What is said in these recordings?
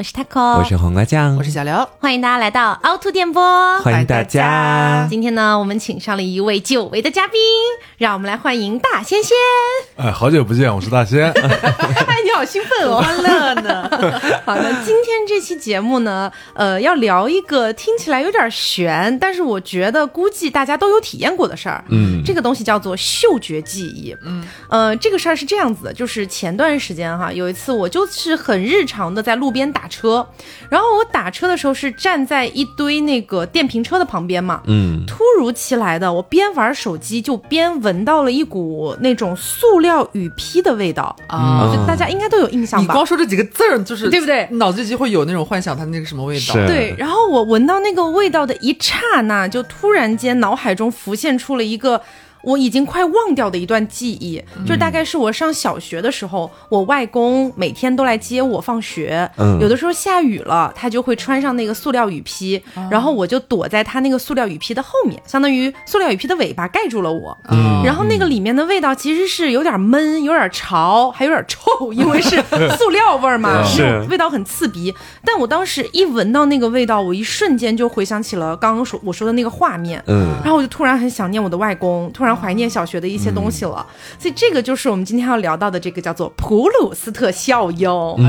我是 taco，我是黄瓜酱，我是小刘，欢迎大家来到凹凸电波，欢迎大家。今天呢，我们请上了一位久违的嘉宾，让我们来欢迎大仙仙。哎，好久不见，我是大仙。哎，你好兴奋哦，欢乐呢。好，的今天这期节目呢，呃，要聊一个听起来有点悬，但是我觉得估计大家都有体验过的事儿。嗯，这个东西叫做嗅觉记忆。嗯，呃，这个事儿是这样子的，就是前段时间哈，有一次我就是很日常的在路边打车，然后我打车的时候是站在一堆那个电瓶车的旁边嘛。嗯，突如其来的，我边玩手机就边闻到了一股那种塑料雨披的味道啊，就大家应该都有印象吧？你光说这几个字儿，就是对不对？脑子里就会有那种幻想，它那个什么味道？对。然后我闻到那个味道的一刹那，就突然间脑海中浮现出了一个。我已经快忘掉的一段记忆，就大概是我上小学的时候，我外公每天都来接我放学。嗯，有的时候下雨了，他就会穿上那个塑料雨披，然后我就躲在他那个塑料雨披的后面，相当于塑料雨披的尾巴盖住了我。嗯，然后那个里面的味道其实是有点闷、有点潮，还有点臭，因为是 塑料味儿嘛，是味道很刺鼻。但我当时一闻到那个味道，我一瞬间就回想起了刚刚说我说的那个画面。嗯，然后我就突然很想念我的外公，突然。怀念小学的一些东西了，所以这个就是我们今天要聊到的这个叫做普鲁斯特效应，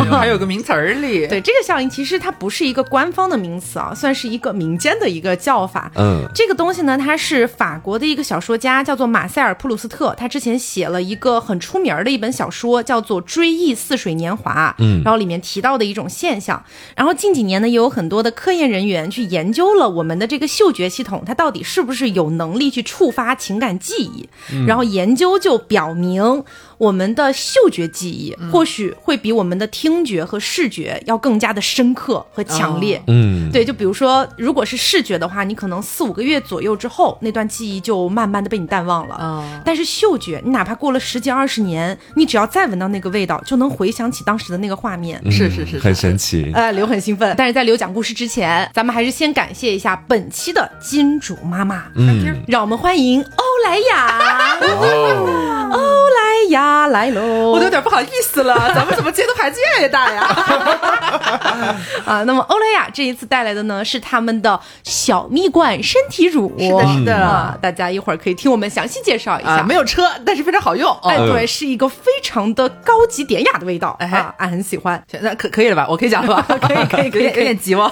还有个名词儿里。对，这个效应其实它不是一个官方的名词啊，算是一个民间的一个叫法。嗯，这个东西呢，它是法国的一个小说家叫做马塞尔·普鲁斯特，他之前写了一个很出名的一本小说，叫做《追忆似水年华》。嗯，然后里面提到的一种现象，然后近几年呢，也有很多的科研人员去研究了我们的这个嗅觉系统，它到底是不是有能力去触发情感记忆，然后研究就表明。我们的嗅觉记忆或许会比我们的听觉和视觉要更加的深刻和强烈。嗯，对，就比如说，如果是视觉的话，你可能四五个月左右之后，那段记忆就慢慢的被你淡忘了。嗯，但是嗅觉，你哪怕过了十几二十年，你只要再闻到那个味道，就能回想起当时的那个画面。是是是，很神奇。呃，刘很兴奋，但是在刘讲故事之前，咱们还是先感谢一下本期的金主妈妈。嗯，让我们欢迎欧莱雅。欧莱雅。他来喽，我都有点不好意思了，咱们怎么接的牌子越来越大呀？啊，那么欧莱雅这一次带来的呢是他们的小蜜罐身体乳，是的，是的，大家一会儿可以听我们详细介绍一下。没有车，但是非常好用。哎，对，是一个非常的高级典雅的味道，哎，俺很喜欢。现在可可以了吧？我可以讲了吧？可以，可以，可以，有点急吗？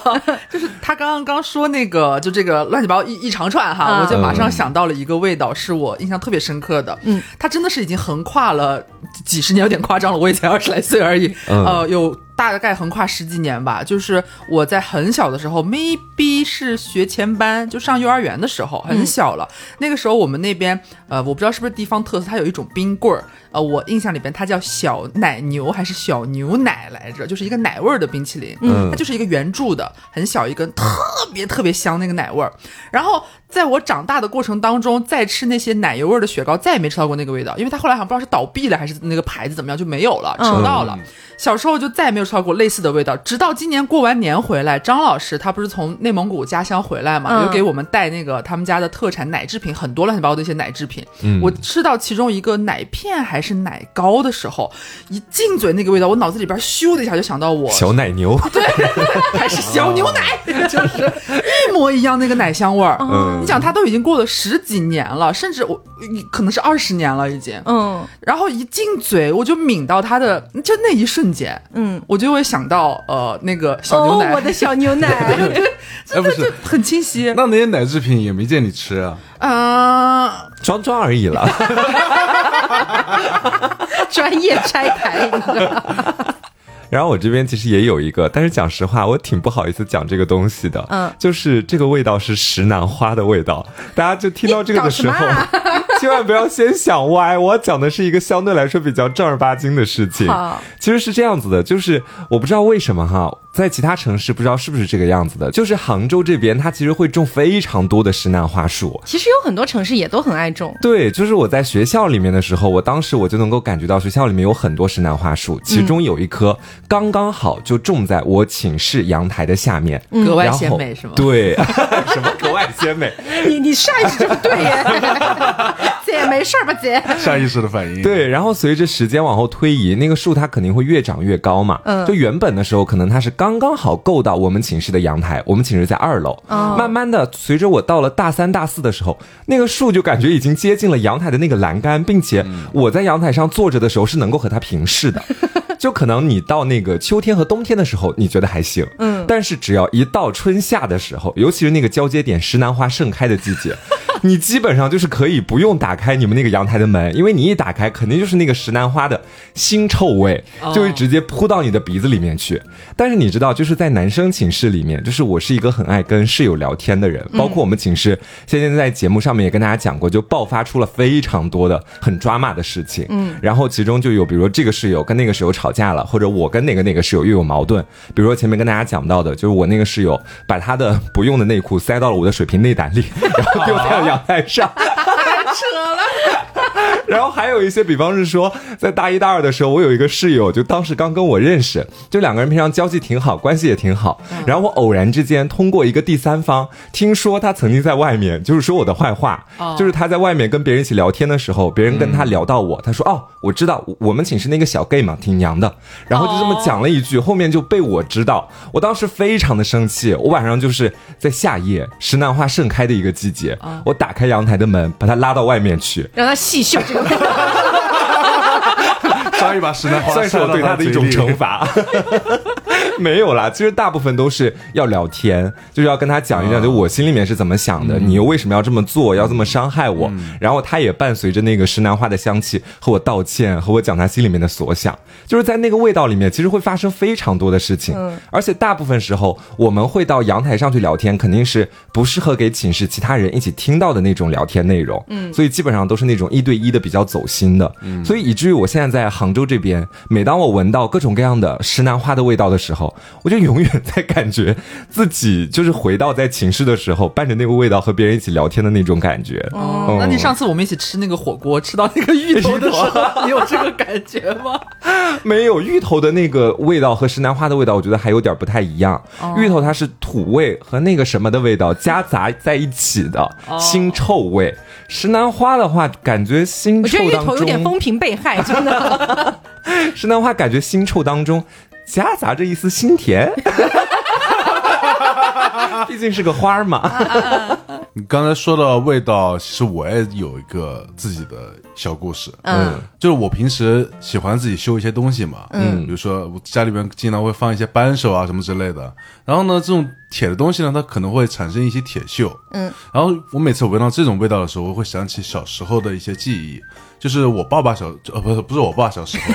就是他刚刚刚说那个，就这个乱七八糟一一长串哈，我就马上想到了一个味道，是我印象特别深刻的。嗯，它真的是已经横跨了。呃，几十年有点夸张了，我也才二十来岁而已。呃，有。大概横跨十几年吧，就是我在很小的时候，maybe 是学前班，就上幼儿园的时候，很小了。那个时候我们那边，呃，我不知道是不是地方特色，它有一种冰棍儿，呃，我印象里边它叫小奶牛还是小牛奶来着，就是一个奶味儿的冰淇淋，嗯，它就是一个圆柱的，很小一根，特别特别香那个奶味儿。然后在我长大的过程当中，再吃那些奶油味儿的雪糕，再也没吃到过那个味道，因为它后来好像不知道是倒闭了还是那个牌子怎么样就没有了，吃不到了。小时候就再也没有吃到过类似的味道，直到今年过完年回来，张老师他不是从内蒙古家乡回来嘛，有给我们带那个他们家的特产奶制品，很多乱七八糟的一些奶制品。我吃到其中一个奶片还是奶糕的时候，一进嘴那个味道，我脑子里边咻的一下就想到我小奶牛，对，还是小牛奶，就是一模一样那个奶香味儿。你想，它都已经过了十几年了，甚至我可能是二十年了已经。嗯，然后一进嘴，我就抿到它的，就那一瞬间。嗯，我就会想到呃那个小牛奶，我的小牛奶，哎不是很清晰。那那些奶制品也没见你吃啊？啊，装装而已了。专业拆台。然后我这边其实也有一个，但是讲实话，我挺不好意思讲这个东西的。嗯，就是这个味道是石楠花的味道，大家就听到这个的时候。千万不要先想歪，我讲的是一个相对来说比较正儿八经的事情。其实是这样子的，就是我不知道为什么哈。在其他城市不知道是不是这个样子的，就是杭州这边，它其实会种非常多的石楠花树。其实有很多城市也都很爱种。对，就是我在学校里面的时候，我当时我就能够感觉到学校里面有很多石楠花树，其中有一棵刚刚好就种在我寝室阳台的下面，格外鲜美是吗？对，什么格外鲜美？你你上一句就对耶。姐没事吧，姐？下意识的反应。对，然后随着时间往后推移，那个树它肯定会越长越高嘛。嗯，就原本的时候，可能它是刚刚好够到我们寝室的阳台，我们寝室在二楼。哦，慢慢的，随着我到了大三、大四的时候，那个树就感觉已经接近了阳台的那个栏杆，并且我在阳台上坐着的时候是能够和它平视的。就可能你到那个秋天和冬天的时候，你觉得还行，嗯，但是只要一到春夏的时候，尤其是那个交接点石楠花盛开的季节。你基本上就是可以不用打开你们那个阳台的门，因为你一打开，肯定就是那个石楠花的腥臭味，就会直接扑到你的鼻子里面去。但是你知道，就是在男生寝室里面，就是我是一个很爱跟室友聊天的人，包括我们寝室现在在节目上面也跟大家讲过，就爆发出了非常多的很抓马的事情。嗯，然后其中就有，比如说这个室友跟那个室友吵架了，或者我跟哪个哪个室友又有矛盾。比如说前面跟大家讲到的，就是我那个室友把他的不用的内裤塞到了我的水瓶内胆里，然后丢在了。阳台上，扯了。然后还有一些，比方是说，在大一、大二的时候，我有一个室友，就当时刚跟我认识，就两个人平常交际挺好，关系也挺好。然后我偶然之间通过一个第三方，听说他曾经在外面就是说我的坏话，就是他在外面跟别人一起聊天的时候，别人跟他聊到我，他说：“哦，我知道我们寝室那个小 gay 嘛，挺娘的。”然后就这么讲了一句，后面就被我知道。我当时非常的生气，我晚上就是在夏夜石楠花盛开的一个季节，我。打开阳台的门，把他拉到外面去，让他细嗅这个。抓一把石楠花，算是我对他的一种惩罚。没有啦，其实大部分都是要聊天，就是要跟他讲一讲，就我心里面是怎么想的，你又为什么要这么做，要这么伤害我？然后他也伴随着那个石楠花的香气和我道歉，和我讲他心里面的所想。就是在那个味道里面，其实会发生非常多的事情，而且大部分时候我们会到阳台上去聊天，肯定是不适合给寝室其他人一起听到的那种聊天内容。嗯，所以基本上都是那种一对一的比较走心的。嗯，所以以至于我现在在杭州这边，每当我闻到各种各样的石楠花的味道的时候，我就永远在感觉自己就是回到在寝室的时候，伴着那个味道和别人一起聊天的那种感觉。哦，那你上次我们一起吃那个火锅，吃到那个芋头的时候，你 有这个感觉吗？没有，芋头的那个味道和石楠花的味道，我觉得还有点不太一样。芋头它是土味和那个什么的味道夹杂在一起的腥臭味，石楠花的话，感觉腥臭当中，我觉得芋头有点风评被害，真的。石楠花感觉腥臭当中。夹杂着一丝心甜，毕竟是个花儿嘛。你刚才说到味道，其实我也有一个自己的小故事。嗯，就是我平时喜欢自己修一些东西嘛。嗯，比如说我家里边经常会放一些扳手啊什么之类的。然后呢，这种铁的东西呢，它可能会产生一些铁锈。嗯，然后我每次闻到这种味道的时候，我会想起小时候的一些记忆。就是我爸爸小呃不是不是我爸小时候，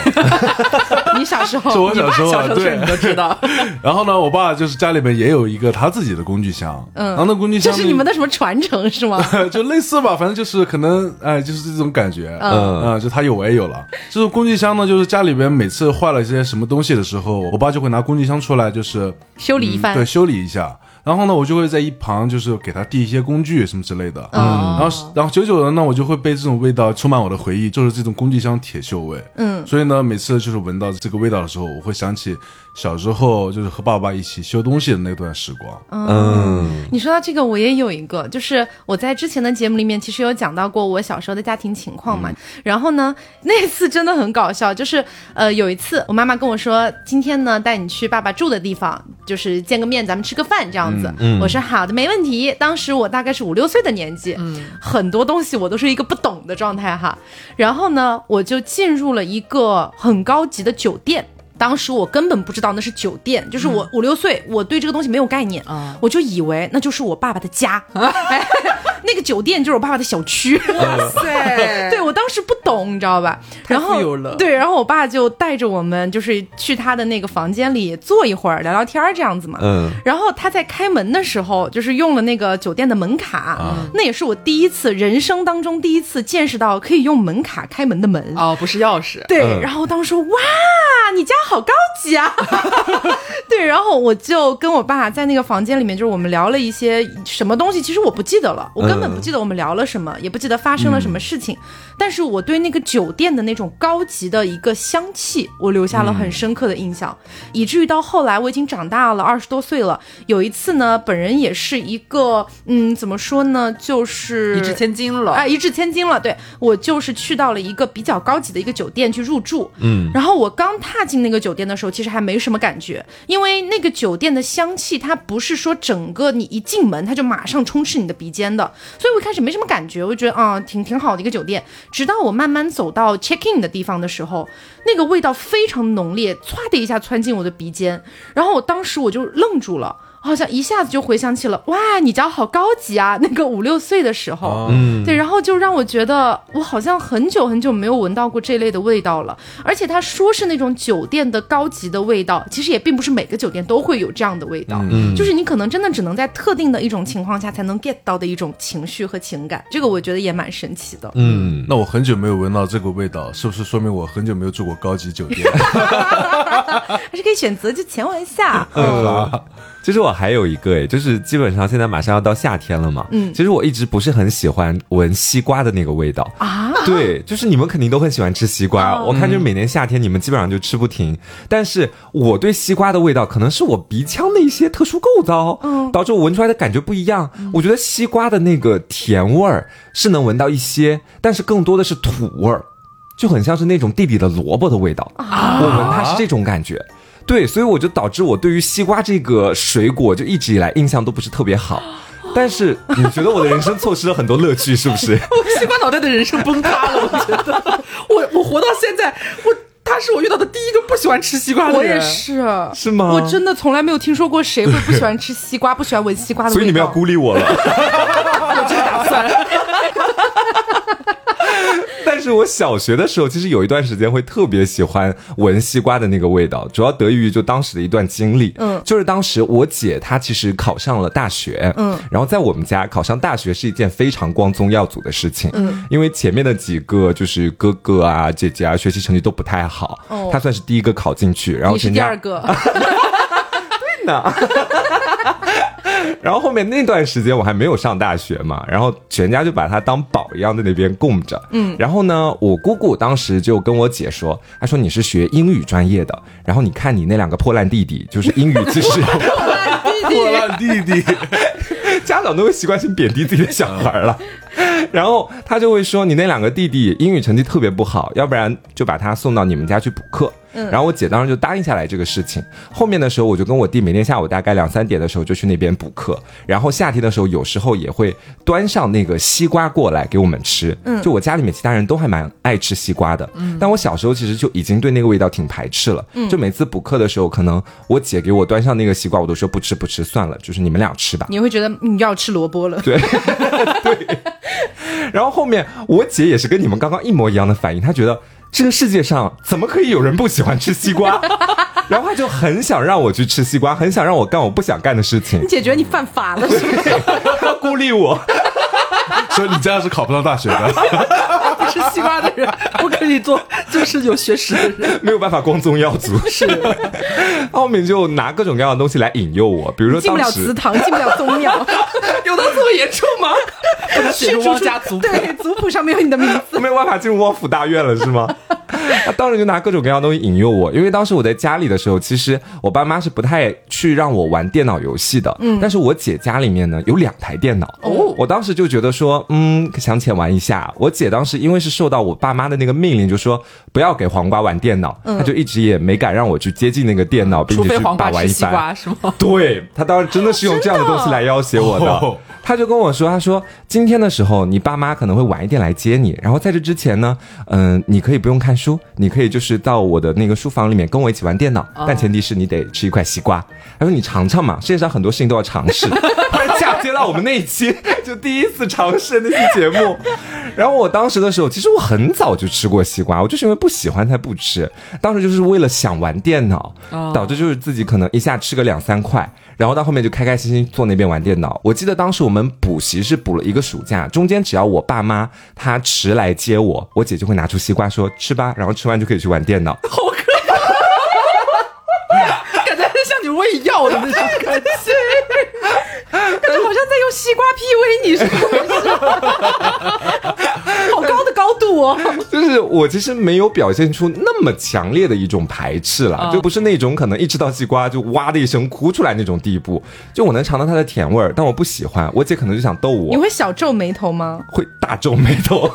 你小时候是我小时候对你都知道。然后呢，我爸就是家里面也有一个他自己的工具箱，嗯，然后那工具箱这是你们的什么传承是吗？就类似吧，反正就是可能哎，就是这种感觉，嗯嗯，就他有我也有了。这种工具箱呢，就是家里边每次坏了一些什么东西的时候，我爸就会拿工具箱出来，就是修理一番，对，修理一下。然后呢，我就会在一旁，就是给他递一些工具什么之类的。嗯，然后，然后久久的呢，我就会被这种味道充满我的回忆，就是这种工具箱铁锈味。嗯，所以呢，每次就是闻到这个味道的时候，我会想起。小时候就是和爸爸一起修东西的那段时光。嗯，你说到这个，我也有一个，就是我在之前的节目里面其实有讲到过我小时候的家庭情况嘛。然后呢，那次真的很搞笑，就是呃有一次我妈妈跟我说，今天呢带你去爸爸住的地方，就是见个面，咱们吃个饭这样子。我说好的，没问题。当时我大概是五六岁的年纪，很多东西我都是一个不懂的状态哈。然后呢，我就进入了一个很高级的酒店。当时我根本不知道那是酒店，就是我五六岁，我对这个东西没有概念，我就以为那就是我爸爸的家。那个酒店就是我爸爸的小区，哇塞！对我当时不懂，你知道吧？然后对，然后我爸就带着我们，就是去他的那个房间里坐一会儿，聊聊天这样子嘛。嗯。然后他在开门的时候，就是用了那个酒店的门卡，那也是我第一次人生当中第一次见识到可以用门卡开门的门哦，不是钥匙。对。然后当时哇，你家好高级啊！对，然然后我就跟我爸在那个房间里面，就是我们聊了一些什么东西，其实我不记得了，我根本不记得我们聊了什么，也不记得发生了什么事情。但是我对那个酒店的那种高级的一个香气，我留下了很深刻的印象，以至于到后来我已经长大了，二十多岁了。有一次呢，本人也是一个，嗯，怎么说呢，就是一掷千金了，哎，一掷千金了。对我就是去到了一个比较高级的一个酒店去入住，嗯，然后我刚踏进那个酒店的时候，其实还没什么感觉，因为那个酒店的香气，它不是说整个你一进门它就马上充斥你的鼻尖的，所以我一开始没什么感觉，我觉得啊，挺挺好的一个酒店。直到我慢慢走到 check in 的地方的时候，那个味道非常浓烈，唰的一下窜进我的鼻尖，然后我当时我就愣住了。好像一下子就回想起了，哇，你家好高级啊！那个五六岁的时候，嗯，对，然后就让我觉得我好像很久很久没有闻到过这类的味道了。而且他说是那种酒店的高级的味道，其实也并不是每个酒店都会有这样的味道，嗯，就是你可能真的只能在特定的一种情况下才能 get 到的一种情绪和情感。这个我觉得也蛮神奇的。嗯，那我很久没有闻到这个味道，是不是说明我很久没有住过高级酒店？还是可以选择就前往一下。其实我还有一个诶，就是基本上现在马上要到夏天了嘛。嗯，其实我一直不是很喜欢闻西瓜的那个味道啊。对，就是你们肯定都很喜欢吃西瓜，我看就每年夏天你们基本上就吃不停。但是我对西瓜的味道，可能是我鼻腔的一些特殊构造，嗯，导致我闻出来的感觉不一样。我觉得西瓜的那个甜味儿是能闻到一些，但是更多的是土味儿，就很像是那种地里的萝卜的味道。啊，我闻它是这种感觉。对，所以我就导致我对于西瓜这个水果就一直以来印象都不是特别好。但是你觉得我的人生错失了很多乐趣，是不是？我西瓜脑袋的人生崩塌了，我觉得。我我活到现在，我他是我遇到的第一个不喜欢吃西瓜的人。我也是，是吗？我真的从来没有听说过谁会不喜欢吃西瓜，不喜欢闻西瓜的味道。所以你们要孤立我了。我这个打算。但是我小学的时候，其实有一段时间会特别喜欢闻西瓜的那个味道，主要得益于就当时的一段经历。嗯，就是当时我姐她其实考上了大学，嗯，然后在我们家考上大学是一件非常光宗耀祖的事情，嗯，因为前面的几个就是哥哥啊、姐姐啊，学习成绩都不太好，哦，他算是第一个考进去，然后是第二个，对呢。然后后面那段时间我还没有上大学嘛，然后全家就把他当宝一样在那边供着。嗯，然后呢，我姑姑当时就跟我姐说，她说你是学英语专业的，然后你看你那两个破烂弟弟，就是英语知识 破烂弟弟，破烂弟弟，家长都会习惯性贬低自己的小孩了。然后他就会说你那两个弟弟英语成绩特别不好，要不然就把他送到你们家去补课。然后我姐当时就答应下来这个事情。后面的时候，我就跟我弟每天下午大概两三点的时候就去那边补课。然后夏天的时候，有时候也会端上那个西瓜过来给我们吃。嗯，就我家里面其他人都还蛮爱吃西瓜的。嗯，但我小时候其实就已经对那个味道挺排斥了。嗯，就每次补课的时候，可能我姐给我端上那个西瓜，我都说不吃不吃算了，就是你们俩吃吧。你会觉得你要吃萝卜了。对，对。然后后面我姐也是跟你们刚刚一模一样的反应，她觉得。这个世界上怎么可以有人不喜欢吃西瓜？然后他就很想让我去吃西瓜，很想让我干我不想干的事情。你姐觉得你犯法了，是不是？孤立我，所以你这样是考不上大学的。不吃西瓜的人不可以做，就是有学识的人，没有办法光宗耀祖。是，后面就拿各种各样的东西来引诱我，比如说进不了祠堂，进不了宗庙，有到这么严重吗？不能写入汪家族谱，对，族谱上面有你的名字，没有办法进入汪府大院了，是吗？他当时就拿各种各样的东西引诱我，因为当时我在家里的时候，其实我爸妈是不太去让我玩电脑游戏的。嗯，但是我姐家里面呢有两台电脑，哦，我当时就觉得说，嗯，想浅玩一下。我姐当时因为是受到我爸妈的那个命令，就说不要给黄瓜玩电脑，她就一直也没敢让我去接近那个电脑，并且去把玩一番。是吗？对，他当时真的是用这样的东西来要挟我的。他就跟我说：“他说今天的时候，你爸妈可能会晚一点来接你。然后在这之前呢，嗯，你可以不用看书，你可以就是到我的那个书房里面跟我一起玩电脑。但前提是你得吃一块西瓜。他说你尝尝嘛，世界上很多事情都要尝试。嫁接到我们那一期，就第一次尝试那期节目。然后我当时的时候，其实我很早就吃过西瓜，我就是因为不喜欢才不吃。当时就是为了想玩电脑，导致就是自己可能一下吃个两三块。”然后到后面就开开心心坐那边玩电脑。我记得当时我们补习是补了一个暑假，中间只要我爸妈他迟来接我，我姐就会拿出西瓜说吃吧，然后吃完就可以去玩电脑。好可怕，感觉像你喂药的那种感觉，感觉好像在用西瓜 P V 你，是不是？好高的高度哦！就是我其实没有表现出那么强烈的一种排斥了，就不是那种可能一吃到西瓜就哇的一声哭出来那种地步。就我能尝到它的甜味儿，但我不喜欢。我姐可能就想逗我。你会小皱眉头吗？会大皱眉头。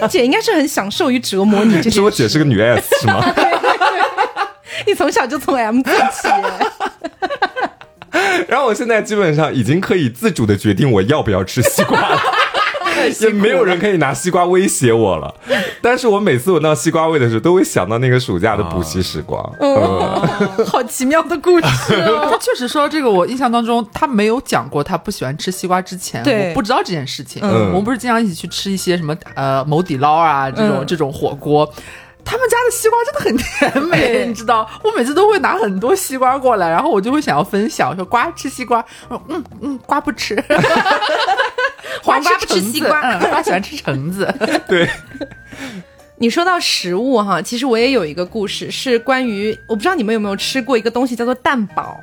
这姐应该是很享受于折磨你。这是我姐是个女 S 是吗？你从小就从 M 做起。然后我现在基本上已经可以自主的决定我要不要吃西瓜了。也没有人可以拿西瓜威胁我了，但是我每次闻到西瓜味的时候，都会想到那个暑假的补习时光。嗯 好奇妙的故事哦！确实说这个，我印象当中他没有讲过他不喜欢吃西瓜之前，我不知道这件事情。我们不是经常一起去吃一些什么呃某底捞啊这种这种火锅。他们家的西瓜真的很甜美，你知道，我每次都会拿很多西瓜过来，然后我就会想要分享，说瓜吃西瓜，嗯嗯，瓜不吃，黄瓜不吃西瓜，瓜喜欢吃橙子，对。你说到食物哈，其实我也有一个故事，是关于我不知道你们有没有吃过一个东西叫做蛋堡。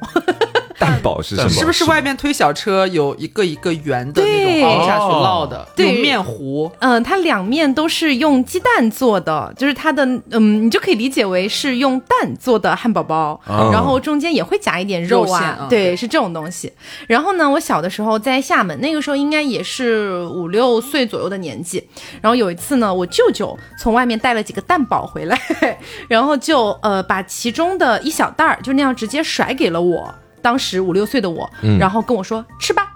蛋堡是什么？是不是外面推小车有一个一个圆的那种凹下去烙的？对面糊。嗯，它两面都是用鸡蛋做的，就是它的嗯，你就可以理解为是用蛋做的汉堡包，然后中间也会夹一点肉啊。对，是这种东西。然后呢，我小的时候在厦门，那个时候应该也是五六岁左右的年纪。然后有一次呢，我舅舅从外面带了几个蛋堡回来，然后就呃把其中的一小袋儿就那样直接甩给了我。当时五六岁的我，然后跟我说吃吧，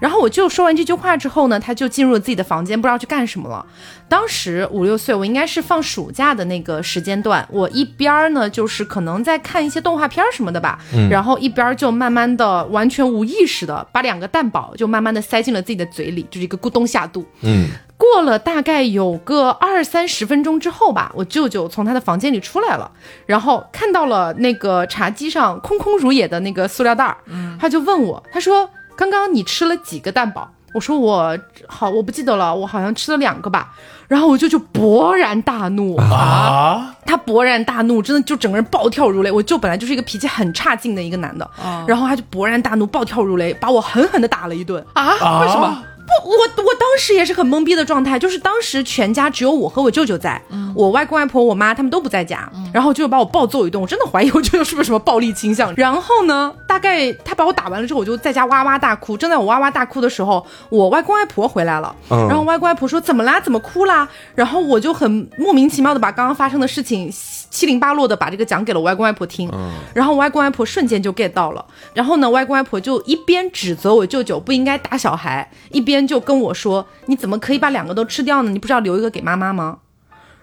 然后我就说完这句话之后呢，他就进入了自己的房间，不知道去干什么了。当时五六岁，我应该是放暑假的那个时间段，我一边儿呢就是可能在看一些动画片什么的吧，然后一边就慢慢的完全无意识的把两个蛋堡就慢慢的塞进了自己的嘴里，就是一个咕咚下肚。嗯。过了大概有个二三十分钟之后吧，我舅舅从他的房间里出来了，然后看到了那个茶几上空空如也的那个塑料袋儿，他就问我，他说：“刚刚你吃了几个蛋堡？”我说：“我好，我不记得了，我好像吃了两个吧。”然后我舅舅勃然大怒啊！他勃然大怒，真的就整个人暴跳如雷。我舅本来就是一个脾气很差劲的一个男的，然后他就勃然大怒，暴跳如雷，把我狠狠的打了一顿啊！为什么？不，我我当时也是很懵逼的状态，就是当时全家只有我和我舅舅在，我外公外婆、我妈他们都不在家，然后舅舅把我暴揍一顿，我真的怀疑我舅舅是不是什么暴力倾向。然后呢，大概他把我打完了之后，我就在家哇哇大哭。正在我哇哇大哭的时候，我外公外婆回来了，然后外公外婆说怎么啦？怎么哭啦？然后我就很莫名其妙的把刚刚发生的事情七零八落的把这个讲给了我外公外婆听，然后我外公外婆瞬间就 get 到了，然后呢，外公外婆就一边指责我舅舅不应该打小孩，一边。就跟我说，你怎么可以把两个都吃掉呢？你不知道留一个给妈妈吗？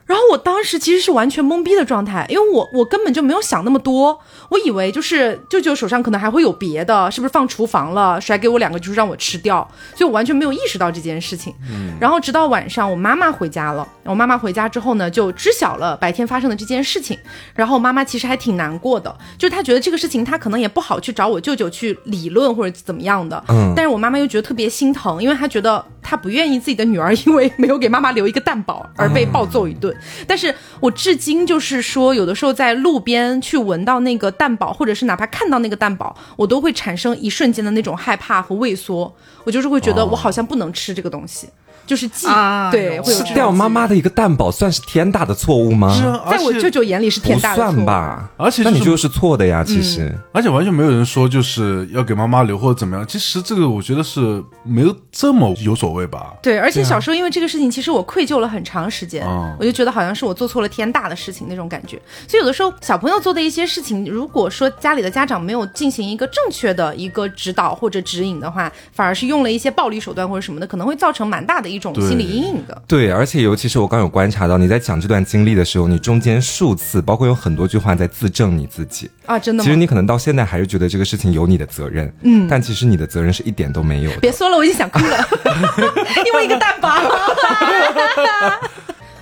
然后我当时其实是完全懵逼的状态，因为我我根本就没有想那么多，我以为就是舅舅手上可能还会有别的，是不是放厨房了，甩给我两个就是让我吃掉，所以我完全没有意识到这件事情。嗯，然后直到晚上我妈妈回家了，我妈妈回家之后呢，就知晓了白天发生的这件事情，然后妈妈其实还挺难过的，就是她觉得这个事情她可能也不好去找我舅舅去理论或者怎么样的，嗯，但是我妈妈又觉得特别心疼，因为她觉得她不愿意自己的女儿 因为没有给妈妈留一个蛋堡而被暴揍一顿。但是我至今就是说，有的时候在路边去闻到那个蛋堡，或者是哪怕看到那个蛋堡，我都会产生一瞬间的那种害怕和畏缩。我就是会觉得我好像不能吃这个东西。就是记对，吃掉妈妈的一个蛋堡算是天大的错误吗？是，在我舅舅眼里是天大的错误。算吧，而且那你就是错的呀，其实。而且完全没有人说就是要给妈妈留或者怎么样。其实这个我觉得是没有这么有所谓吧。对，而且小时候因为这个事情，其实我愧疚了很长时间，我就觉得好像是我做错了天大的事情那种感觉。所以有的时候小朋友做的一些事情，如果说家里的家长没有进行一个正确的一个指导或者指引的话，反而是用了一些暴力手段或者什么的，可能会造成蛮大的一种心理阴影的。对，而且尤其是我刚有观察到你在讲这段经历的时候，你中间数次，包括有很多句话在自证你自己啊，真的吗。其实你可能到现在还是觉得这个事情有你的责任，嗯，但其实你的责任是一点都没有。别说了，我已经想哭了，因为一个蛋包。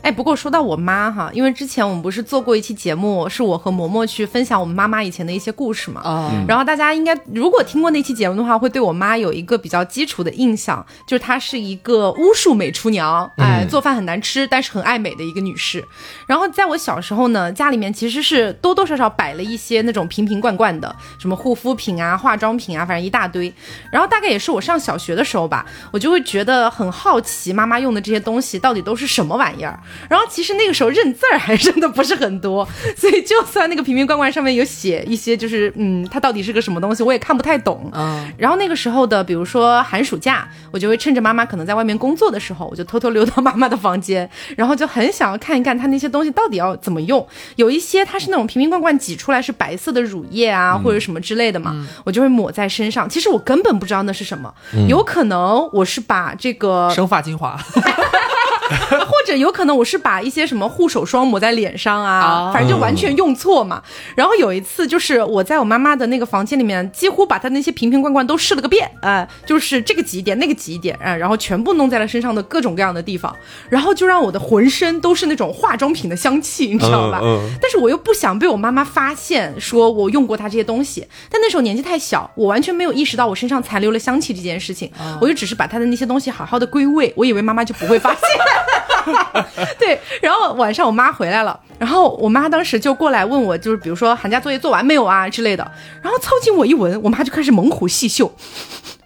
哎，不过说到我妈哈，因为之前我们不是做过一期节目，是我和嬷嬷去分享我们妈妈以前的一些故事嘛。啊。然后大家应该如果听过那期节目的话，会对我妈有一个比较基础的印象，就是她是一个巫术美厨娘，哎，做饭很难吃，但是很爱美的一个女士。然后在我小时候呢，家里面其实是多多少少摆了一些那种瓶瓶罐罐的，什么护肤品啊、化妆品啊，反正一大堆。然后大概也是我上小学的时候吧，我就会觉得很好奇，妈妈用的这些东西到底都是什么玩意儿。然后其实那个时候认字儿还认的不是很多，所以就算那个瓶瓶罐罐上面有写一些，就是嗯，它到底是个什么东西，我也看不太懂。嗯。然后那个时候的，比如说寒暑假，我就会趁着妈妈可能在外面工作的时候，我就偷偷溜到妈妈的房间，然后就很想要看一看她那些东西到底要怎么用。有一些它是那种瓶瓶罐罐挤出来是白色的乳液啊，或者什么之类的嘛，我就会抹在身上。其实我根本不知道那是什么，有可能我是把这个生发精华。或者有可能我是把一些什么护手霜抹在脸上啊，反正就完全用错嘛。然后有一次就是我在我妈妈的那个房间里面，几乎把她那些瓶瓶罐罐都试了个遍，呃，就是这个挤一点，那个挤一点，啊，然后全部弄在了身上的各种各样的地方，然后就让我的浑身都是那种化妆品的香气，你知道吧？但是我又不想被我妈妈发现，说我用过她这些东西。但那时候年纪太小，我完全没有意识到我身上残留了香气这件事情，我就只是把她的那些东西好好的归位，我以为妈妈就不会发现。对，然后晚上我妈回来了，然后我妈当时就过来问我，就是比如说寒假作业做完没有啊之类的，然后凑近我一闻，我妈就开始猛虎细嗅。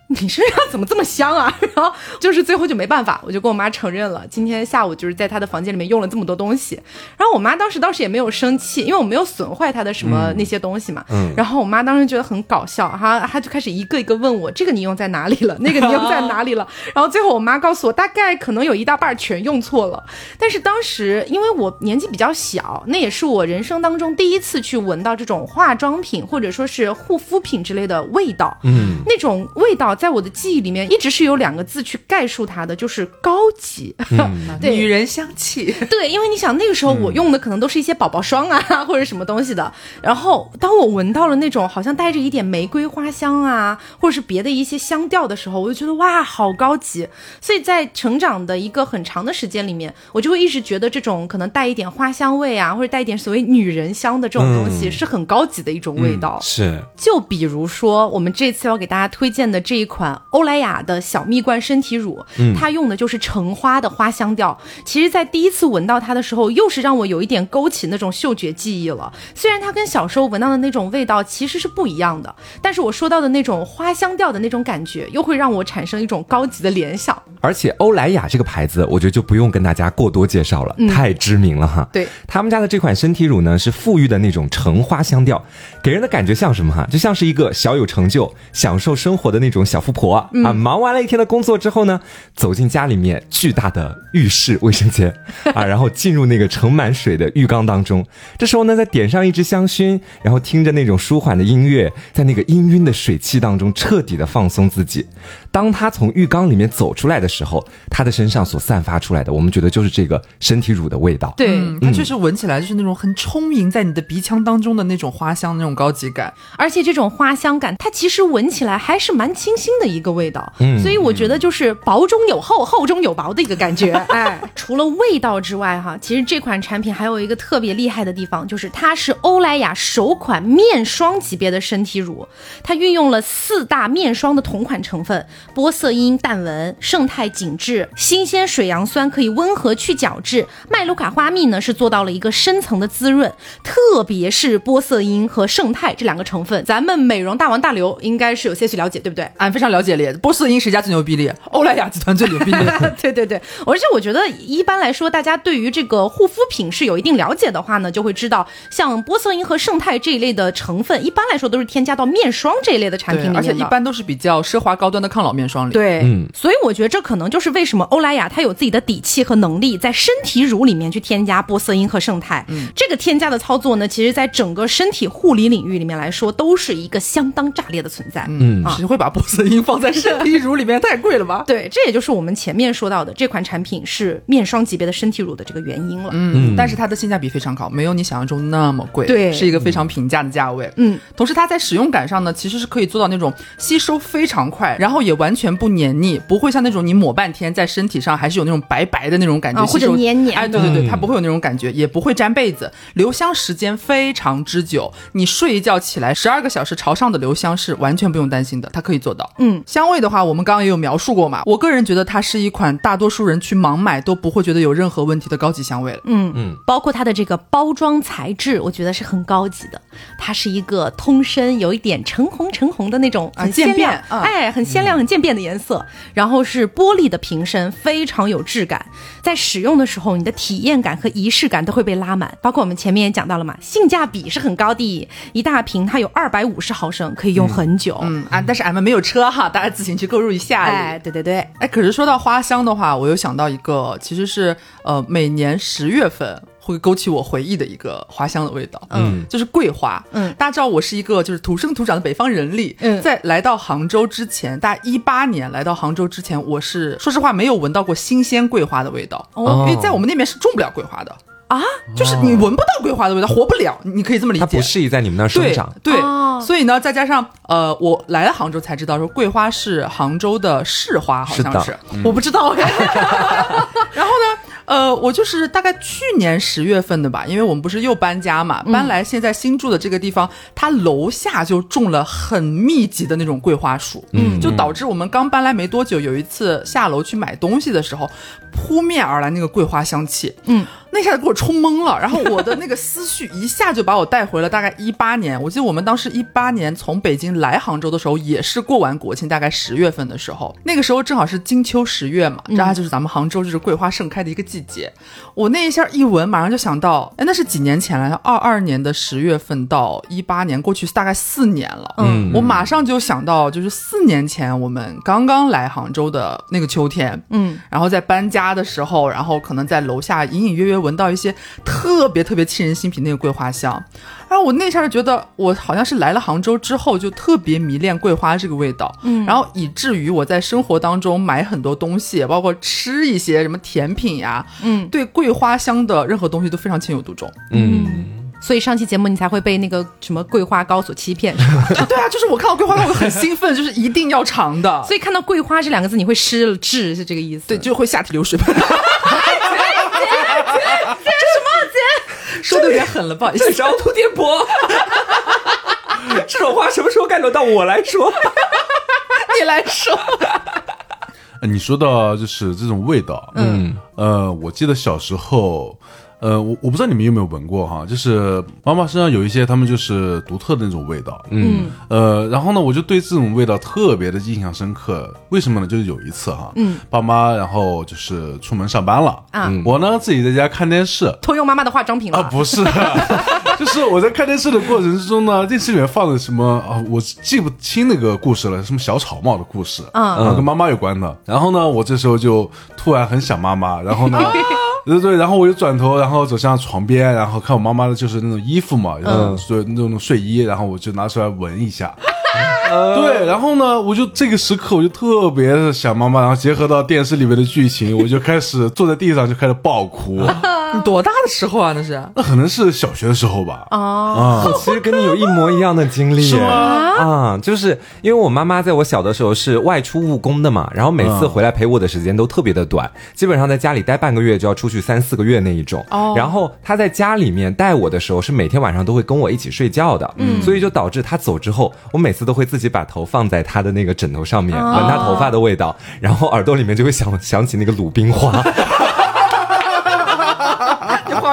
你身上怎么这么香啊？然后就是最后就没办法，我就跟我妈承认了，今天下午就是在她的房间里面用了这么多东西。然后我妈当时倒是也没有生气，因为我没有损坏她的什么那些东西嘛。嗯。然后我妈当时觉得很搞笑，哈，她就开始一个一个问我，这个你用在哪里了？那个你用在哪里了？然后最后我妈告诉我，大概可能有一大半全用错了。但是当时因为我年纪比较小，那也是我人生当中第一次去闻到这种化妆品或者说是护肤品之类的味道。嗯。那种味道。在我的记忆里面，一直是有两个字去概述它的，就是高级，对，女人香气。对，因为你想那个时候我用的可能都是一些宝宝霜啊，或者什么东西的。然后当我闻到了那种好像带着一点玫瑰花香啊，或者是别的一些香调的时候，我就觉得哇，好高级。所以在成长的一个很长的时间里面，我就会一直觉得这种可能带一点花香味啊，或者带一点所谓女人香的这种东西是很高级的一种味道。是，就比如说我们这次要给大家推荐的这一。一款欧莱雅的小蜜罐身体乳，它用的就是橙花的花香调。其实，在第一次闻到它的时候，又是让我有一点勾起那种嗅觉记忆了。虽然它跟小时候闻到的那种味道其实是不一样的，但是我说到的那种花香调的那种感觉，又会让我产生一种高级的联想。而且，欧莱雅这个牌子，我觉得就不用跟大家过多介绍了，太知名了哈。对他们家的这款身体乳呢，是馥郁的那种橙花香调，给人的感觉像什么哈？就像是一个小有成就、享受生活的那种。小富婆啊，忙完了一天的工作之后呢，走进家里面巨大的浴室卫生间 啊，然后进入那个盛满水的浴缸当中。这时候呢，再点上一支香薰，然后听着那种舒缓的音乐，在那个氤氲的水汽当中彻底的放松自己。当他从浴缸里面走出来的时候，他的身上所散发出来的，我们觉得就是这个身体乳的味道。对，它确实闻起来就是那种很充盈在你的鼻腔当中的那种花香，那种高级感。而且这种花香感，它其实闻起来还是蛮清新的一个味道。嗯，所以我觉得就是薄中有厚，厚中有薄的一个感觉。哎，除了味道之外，哈，其实这款产品还有一个特别厉害的地方，就是它是欧莱雅首款面霜级别的身体乳，它运用了四大面霜的同款成分。玻色因淡纹、胜肽紧致、新鲜水杨酸可以温和去角质，麦卢卡花蜜呢是做到了一个深层的滋润，特别是玻色因和胜肽这两个成分，咱们美容大王大刘应该是有些许了解，对不对？俺非常了解咧。玻色因谁家最牛逼咧？欧莱雅集团最牛逼咧。对对对，而且我觉得一般来说，大家对于这个护肤品是有一定了解的话呢，就会知道，像玻色因和胜肽这一类的成分，一般来说都是添加到面霜这一类的产品里面，而且一般都是比较奢华高端的抗老。面霜里，对，嗯，所以我觉得这可能就是为什么欧莱雅它有自己的底气和能力，在身体乳里面去添加玻色因和胜肽。嗯，这个添加的操作呢，其实在整个身体护理领域里面来说，都是一个相当炸裂的存在。嗯，谁会把玻 放在身体乳里面？太贵了吧？对，这也就是我们前面说到的这款产品是面霜级别的身体乳的这个原因了。嗯，但是它的性价比非常高，没有你想象中那么贵。对，是一个非常平价的价位。嗯，同时它在使用感上呢，其实是可以做到那种吸收非常快，然后也完。完全不黏腻，不会像那种你抹半天，在身体上还是有那种白白的那种感觉，或者黏黏。哎，对对对，它不会有那种感觉，也不会粘被子，留香时间非常之久。你睡一觉起来，十二个小时朝上的留香是完全不用担心的，它可以做到。嗯，香味的话，我们刚刚也有描述过嘛。我个人觉得它是一款大多数人去盲买都不会觉得有任何问题的高级香味了。嗯嗯，包括它的这个包装材质，我觉得是很高级的。它是一个通身有一点橙红橙红的那种很渐变，哎，很鲜亮、很渐变的颜色。然后是玻璃的瓶身，非常有质感。在使用的时候，你的体验感和仪式感都会被拉满。包括我们前面也讲到了嘛，性价比是很高的，一大瓶它有二百五十毫升，可以用很久。嗯啊，但是俺们没有车哈，大家自行去购入一下。哎，对对对，哎，可是说到花香的话，我又想到一个，其实是呃，每年十月份。会勾起我回忆的一个花香的味道，嗯，就是桂花，嗯，大家知道我是一个就是土生土长的北方人力，嗯，在来到杭州之前，大概一八年来到杭州之前，我是说实话没有闻到过新鲜桂花的味道，哦，因为在我们那边是种不了桂花的啊，就是你闻不到桂花的味道，活不了，你可以这么理解，它不适宜在你们那儿生长，对，所以呢，再加上呃，我来了杭州才知道说桂花是杭州的市花，好像是，我不知道，然后呢？呃，我就是大概去年十月份的吧，因为我们不是又搬家嘛，搬来现在新住的这个地方，它楼下就种了很密集的那种桂花树，嗯，就导致我们刚搬来没多久，有一次下楼去买东西的时候，扑面而来那个桂花香气，嗯。那下子给我冲懵了，然后我的那个思绪一下就把我带回了大概一八年。我记得我们当时一八年从北京来杭州的时候，也是过完国庆，大概十月份的时候，那个时候正好是金秋十月嘛，然后就是咱们杭州就是桂花盛开的一个季节。我那一下一闻，马上就想到，哎，那是几年前了，二二年的十月份到一八年，过去大概四年了。嗯，我马上就想到，就是四年前我们刚刚来杭州的那个秋天，嗯，然后在搬家的时候，然后可能在楼下隐隐约约。闻到一些特别特别沁人心脾那个桂花香，然后我那下就觉得我好像是来了杭州之后就特别迷恋桂花这个味道，嗯，然后以至于我在生活当中买很多东西，包括吃一些什么甜品呀，嗯，对桂花香的任何东西都非常情有独钟，嗯，所以上期节目你才会被那个什么桂花糕所欺骗？对啊，就是我看到桂花糕我很兴奋，就是一定要尝的，所以看到桂花这两个字你会失了智是这个意思？对，就会下体流水。说的有点狠了，不好意思，凹凸电波。这种话什么时候该轮到我来说？你来说。你说到就是这种味道，嗯，呃，我记得小时候。呃，我我不知道你们有没有闻过哈，就是妈妈身上有一些他们就是独特的那种味道，嗯，呃，然后呢，我就对这种味道特别的印象深刻。为什么呢？就是有一次哈，嗯，爸妈然后就是出门上班了，啊，我呢自己在家看电视，偷用妈妈的化妆品啊？不是，就是我在看电视的过程之中呢，电视里面放的什么啊？我记不清那个故事了，什么小草帽的故事，啊，跟妈妈有关的。然后呢，我这时候就突然很想妈妈，然后呢。对对，然后我就转头，然后走向床边，然后看我妈妈的就是那种衣服嘛，然后睡那种睡衣，然后我就拿出来闻一下。对，然后呢，我就这个时刻我就特别想妈妈，然后结合到电视里面的剧情，我就开始坐在地上就开始爆哭。多大的时候啊？那是？那可能是小学的时候吧。啊，我其实跟你有一模一样的经历。是吗？啊，就是因为我妈妈在我小的时候是外出务工的嘛，然后每次回来陪我的时间都特别的短，基本上在家里待半个月就要出去三四个月那一种。哦。然后她在家里面带我的时候是每天晚上都会跟我一起睡觉的。嗯。所以就导致她走之后，我每次都会自己把头放在她的那个枕头上面，闻她头发的味道，然后耳朵里面就会想想起那个鲁冰花。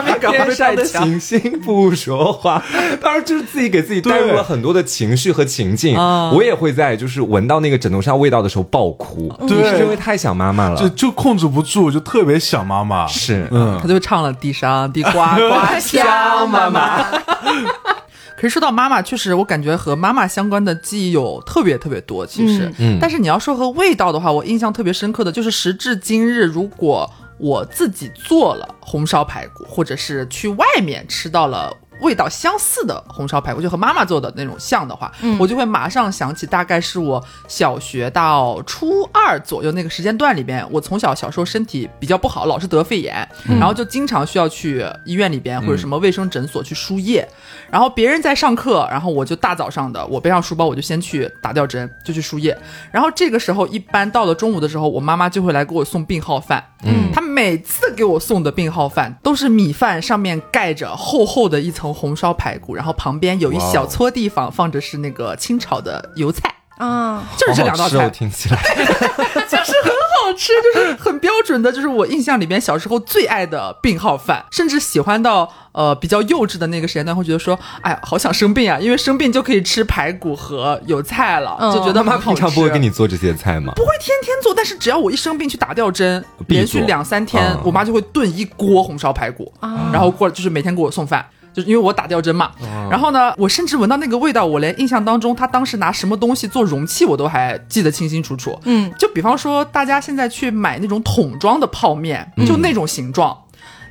天上的星星不说话，当然就是自己给自己带入了很多的情绪和情境。我也会在就是闻到那个枕头上味道的时候爆哭，对，是因为太想妈妈了，就就控制不住，就特别想妈妈。是，嗯，他就唱了地上地瓜 瓜香妈妈。可是说到妈妈，确实我感觉和妈妈相关的记忆有特别特别多。其实，嗯，但是你要说和味道的话，我印象特别深刻的就是时至今日，如果。我自己做了红烧排骨，或者是去外面吃到了味道相似的红烧排骨，就和妈妈做的那种像的话，我就会马上想起，大概是我小学到初二左右那个时间段里边，我从小小时候身体比较不好，老是得肺炎，然后就经常需要去医院里边或者什么卫生诊所去输液，然后别人在上课，然后我就大早上的，我背上书包，我就先去打吊针，就去输液，然后这个时候一般到了中午的时候，我妈妈就会来给我送病号饭，嗯，她每次给我送的病号饭都是米饭上面盖着厚厚的一层红烧排骨，然后旁边有一小撮地方放着是那个清炒的油菜。啊，就是这两道菜，听起来就是很好吃，就是很标准的，就是我印象里边小时候最爱的病号饭，甚至喜欢到呃比较幼稚的那个时间段，会觉得说，哎呀，好想生病啊，因为生病就可以吃排骨和油菜了，就觉得妈平常不会给你做这些菜吗？不会天天做，但是只要我一生病去打吊针，连续两三天，我妈就会炖一锅红烧排骨，然后过就是每天给我送饭。就是因为我打吊针嘛，然后呢，我甚至闻到那个味道，我连印象当中他当时拿什么东西做容器，我都还记得清清楚楚。嗯，就比方说大家现在去买那种桶装的泡面，就那种形状。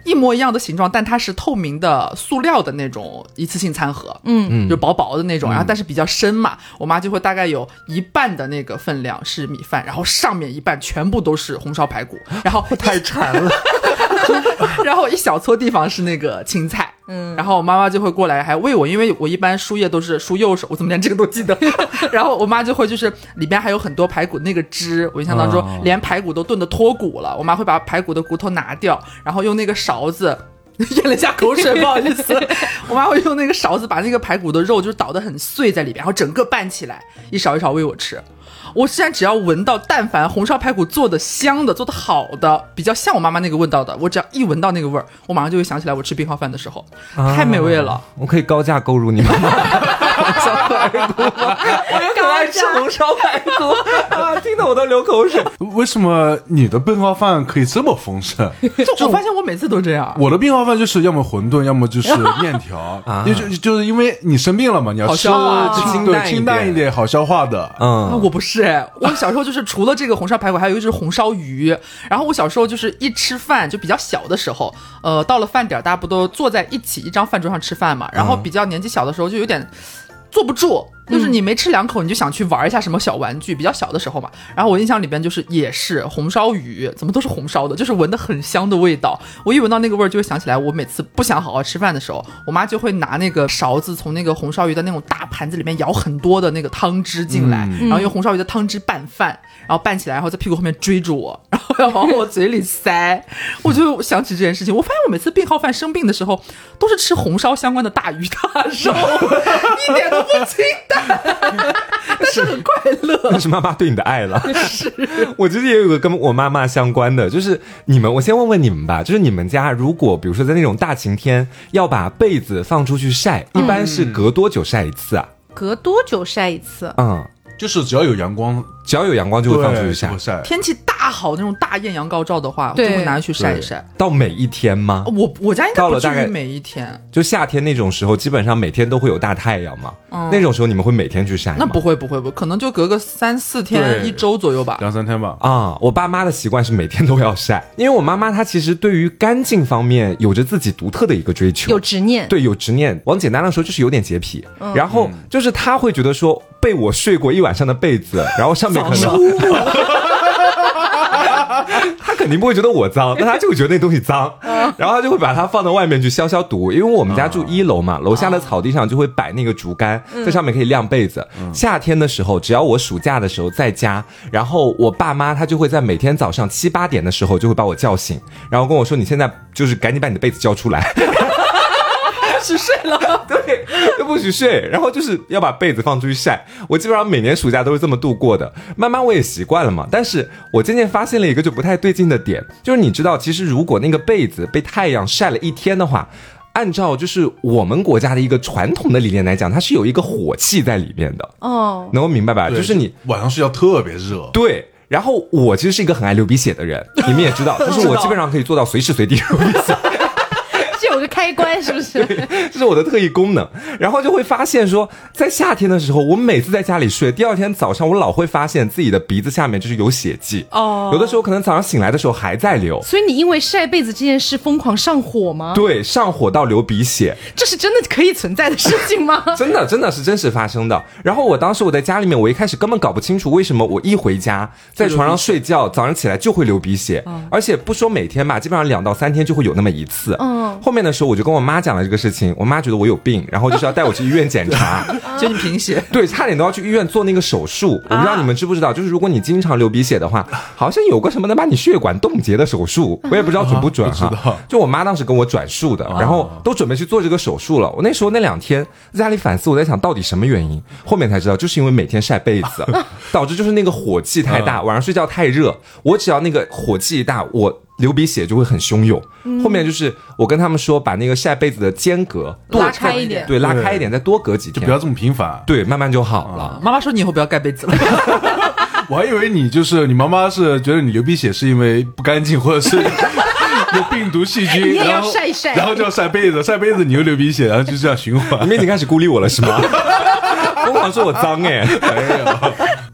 一模一样的形状，但它是透明的塑料的那种一次性餐盒，嗯，就薄薄的那种，然后但是比较深嘛，我妈就会大概有一半的那个分量是米饭，然后上面一半全部都是红烧排骨，然后 太馋了，然后一小撮地方是那个青菜，嗯，然后我妈妈就会过来还喂我，因为我一般输液都是输右手，我怎么连这个都记得？然后我妈就会就是里边还有很多排骨那个汁，我印象当中连排骨都炖的脱骨了，我妈会把排骨的骨头拿掉，然后用那个勺。子 咽了下口水，不好意思。我妈会用那个勺子把那个排骨的肉就是捣得很碎在里边，然后整个拌起来，一勺一勺喂我吃。我现在只要闻到，但凡红烧排骨做的香的、做的好的，比较像我妈妈那个味道的，我只要一闻到那个味儿，我马上就会想起来我吃病号饭的时候，太美味了。我可以高价购入你妈妈红烧排骨，爱吃红烧排骨 啊！听得我都流口水。为什么你的病号饭可以这么丰盛？就我发现我每次都这样。我的病号饭就是要么馄饨，要么就是面条，就就是因为你生病了嘛，你要吃清清淡一点，好消化的。嗯，我不是。对，我小时候就是除了这个红烧排骨，还有一个就是红烧鱼。然后我小时候就是一吃饭就比较小的时候，呃，到了饭点，大家不都坐在一起一张饭桌上吃饭嘛？然后比较年纪小的时候就有点坐不住。就是你没吃两口，你就想去玩一下什么小玩具，比较小的时候嘛。然后我印象里边就是也是红烧鱼，怎么都是红烧的，就是闻的很香的味道。我一闻到那个味儿，就会想起来我每次不想好好吃饭的时候，我妈就会拿那个勺子从那个红烧鱼的那种大盘子里面舀很多的那个汤汁进来，然后用红烧鱼的汤汁拌饭，然后拌起来，然后在屁股后面追着我，然后要往我嘴里塞。我就想起这件事情，我发现我每次病号饭生病的时候，都是吃红烧相关的大鱼大肉，一点都不清淡。但是很快乐，那是妈妈对你的爱了。是我其实也有个跟我妈妈相关的，就是你们，我先问问你们吧，就是你们家如果比如说在那种大晴天要把被子放出去晒，一般是隔多久晒一次啊？隔多久晒一次？嗯，就是只要有阳光。只要有阳光就会放出去晒，天气大好那种大艳阳高照的话，就会拿去晒一晒。到每一天吗？我我家应该不至于每一天。就夏天那种时候，基本上每天都会有大太阳嘛。那种时候你们会每天去晒？那不会不会不，可能就隔个三四天、一周左右吧，两三天吧。啊，我爸妈的习惯是每天都要晒，因为我妈妈她其实对于干净方面有着自己独特的一个追求，有执念。对，有执念。往简单的说，就是有点洁癖。然后就是她会觉得说，被我睡过一晚上的被子，然后上面可能。他肯定不会觉得我脏，但他就会觉得那东西脏，然后他就会把它放到外面去消消毒。因为我们家住一楼嘛，楼下的草地上就会摆那个竹竿，在上面可以晾被子。夏天的时候，只要我暑假的时候在家，然后我爸妈他就会在每天早上七八点的时候就会把我叫醒，然后跟我说：“你现在就是赶紧把你的被子交出来。” 许睡了，对，又不许睡，然后就是要把被子放出去晒。我基本上每年暑假都是这么度过的，慢慢我也习惯了嘛。但是我渐渐发现了一个就不太对劲的点，就是你知道，其实如果那个被子被太阳晒了一天的话，按照就是我们国家的一个传统的理念来讲，它是有一个火气在里面的哦，能够明白吧？就是你晚上睡觉特别热，对。然后我其实是一个很爱流鼻血的人，你们也知道，就是我基本上可以做到随时随地流鼻血。开关是不是？这是我的特异功能。然后就会发现说，在夏天的时候，我每次在家里睡，第二天早上我老会发现自己的鼻子下面就是有血迹。哦，有的时候可能早上醒来的时候还在流。所以你因为晒被子这件事疯狂上火吗？对，上火到流鼻血，这是真的可以存在的事情吗？真的，真的是真实发生的。然后我当时我在家里面，我一开始根本搞不清楚为什么我一回家在床上睡觉，早上起来就会流鼻血，而且不说每天吧，基本上两到三天就会有那么一次。嗯，后面的时候我就跟我妈讲了这个事情，我妈觉得我有病，然后就是要带我去医院检查，就你贫血，对，差点都要去医院做那个手术。我不知道你们知不知道，就是如果你经常流鼻血的话，好像有个什么能把你血管冻结的手术，我也不知道准不准哈。就我妈当时跟我转述的，然后都准备去做这个手术了。我那时候那两天在家里反思，我在想到底什么原因，后面才知道就是因为每天晒被子，导致就是那个火气太大，晚上睡觉太热，我只要那个火气一大，我。流鼻血就会很汹涌，后面就是我跟他们说，把那个晒被子的间隔拉开一点，对，拉开一点，再多隔几天，就不要这么频繁，对，慢慢就好了。妈妈说你以后不要盖被子了，我还以为你就是你妈妈是觉得你流鼻血是因为不干净，或者是 有病毒细菌，然后晒一晒，然后就要晒被子，晒被子你又流鼻血，然后就这样循环。你们已经开始孤立我了是吗？疯狂说我脏哎，没有。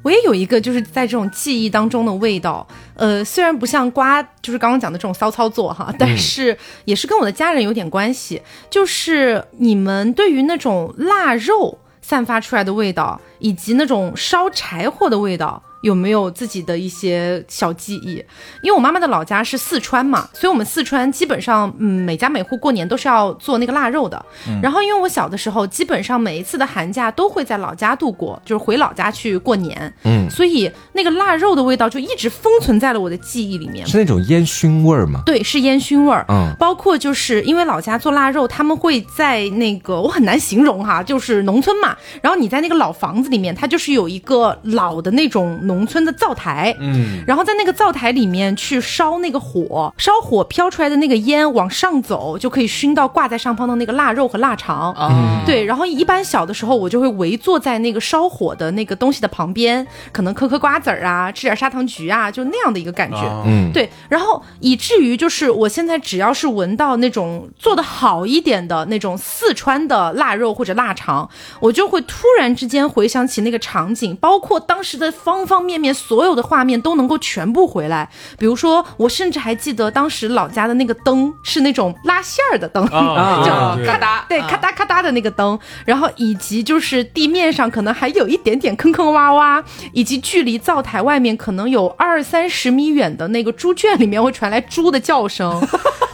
我也有一个就是在这种记忆当中的味道，呃，虽然不像瓜，就是刚刚讲的这种骚操作哈，但是也是跟我的家人有点关系。就是你们对于那种腊肉散发出来的味道，以及那种烧柴火的味道。有没有自己的一些小记忆？因为我妈妈的老家是四川嘛，所以我们四川基本上，嗯，每家每户过年都是要做那个腊肉的。然后，因为我小的时候，基本上每一次的寒假都会在老家度过，就是回老家去过年。嗯，所以那个腊肉的味道就一直封存在了我的记忆里面。是那种烟熏味儿吗？对，是烟熏味儿。嗯，包括就是因为老家做腊肉，他们会在那个我很难形容哈，就是农村嘛。然后你在那个老房子里面，它就是有一个老的那种。农村的灶台，嗯，然后在那个灶台里面去烧那个火，烧火飘出来的那个烟往上走，就可以熏到挂在上方的那个腊肉和腊肠，啊，对。然后一般小的时候，我就会围坐在那个烧火的那个东西的旁边，可能嗑嗑瓜子儿啊，吃点砂糖橘啊，就那样的一个感觉，嗯，对。然后以至于就是我现在只要是闻到那种做的好一点的那种四川的腊肉或者腊肠，我就会突然之间回想起那个场景，包括当时的方方。方面面所有的画面都能够全部回来，比如说，我甚至还记得当时老家的那个灯是那种拉线儿的灯，就咔嗒，对，咔嗒咔嗒的那个灯，然后以及就是地面上可能还有一点点坑坑洼洼，以及距离灶台外面可能有二三十米远的那个猪圈里面会传来猪的叫声。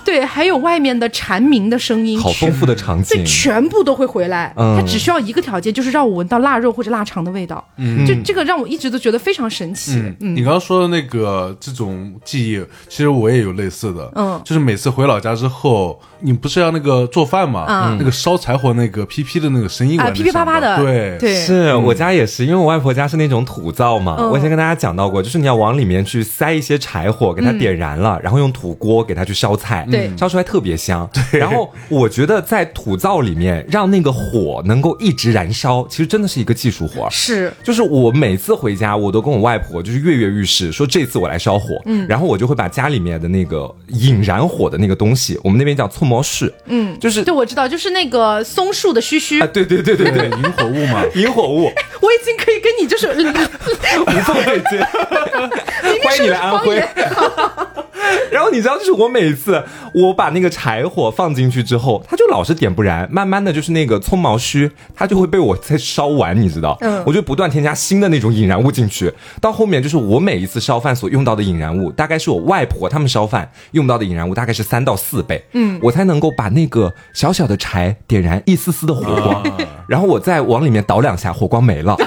对，还有外面的蝉鸣的声音，好丰富的场景，全部都会回来。嗯，它只需要一个条件，就是让我闻到腊肉或者腊肠的味道。嗯，就这个让我一直都觉得非常神奇。嗯，你刚刚说的那个这种记忆，其实我也有类似的。嗯，就是每次回老家之后。你不是要那个做饭吗？那个烧柴火那个噼噼的那个声音啊，噼噼啪啪的。对对，是我家也是，因为我外婆家是那种土灶嘛。我以前跟大家讲到过，就是你要往里面去塞一些柴火，给它点燃了，然后用土锅给它去烧菜，对，烧出来特别香。然后我觉得在土灶里面让那个火能够一直燃烧，其实真的是一个技术活。是，就是我每次回家，我都跟我外婆就是跃跃欲试，说这次我来烧火。嗯，然后我就会把家里面的那个引燃火的那个东西，我们那边叫醋毛式，嗯，就是对，我知道，就是那个松树的须须。啊，对对对对对，引火物嘛，引火物，我已经可以跟你就是 无缝对接，欢迎你来安徽。然后你知道，就是我每次我把那个柴火放进去之后，它就老是点不燃，慢慢的就是那个葱毛须，它就会被我再烧完，你知道？嗯，我就不断添加新的那种引燃物进去，到后面就是我每一次烧饭所用到的引燃物，大概是我外婆他们烧饭用到的引燃物大概是三到四倍，嗯，我才能够把那个小小的柴点燃一丝丝的火。光，然后我再往里面倒两下，火光没了。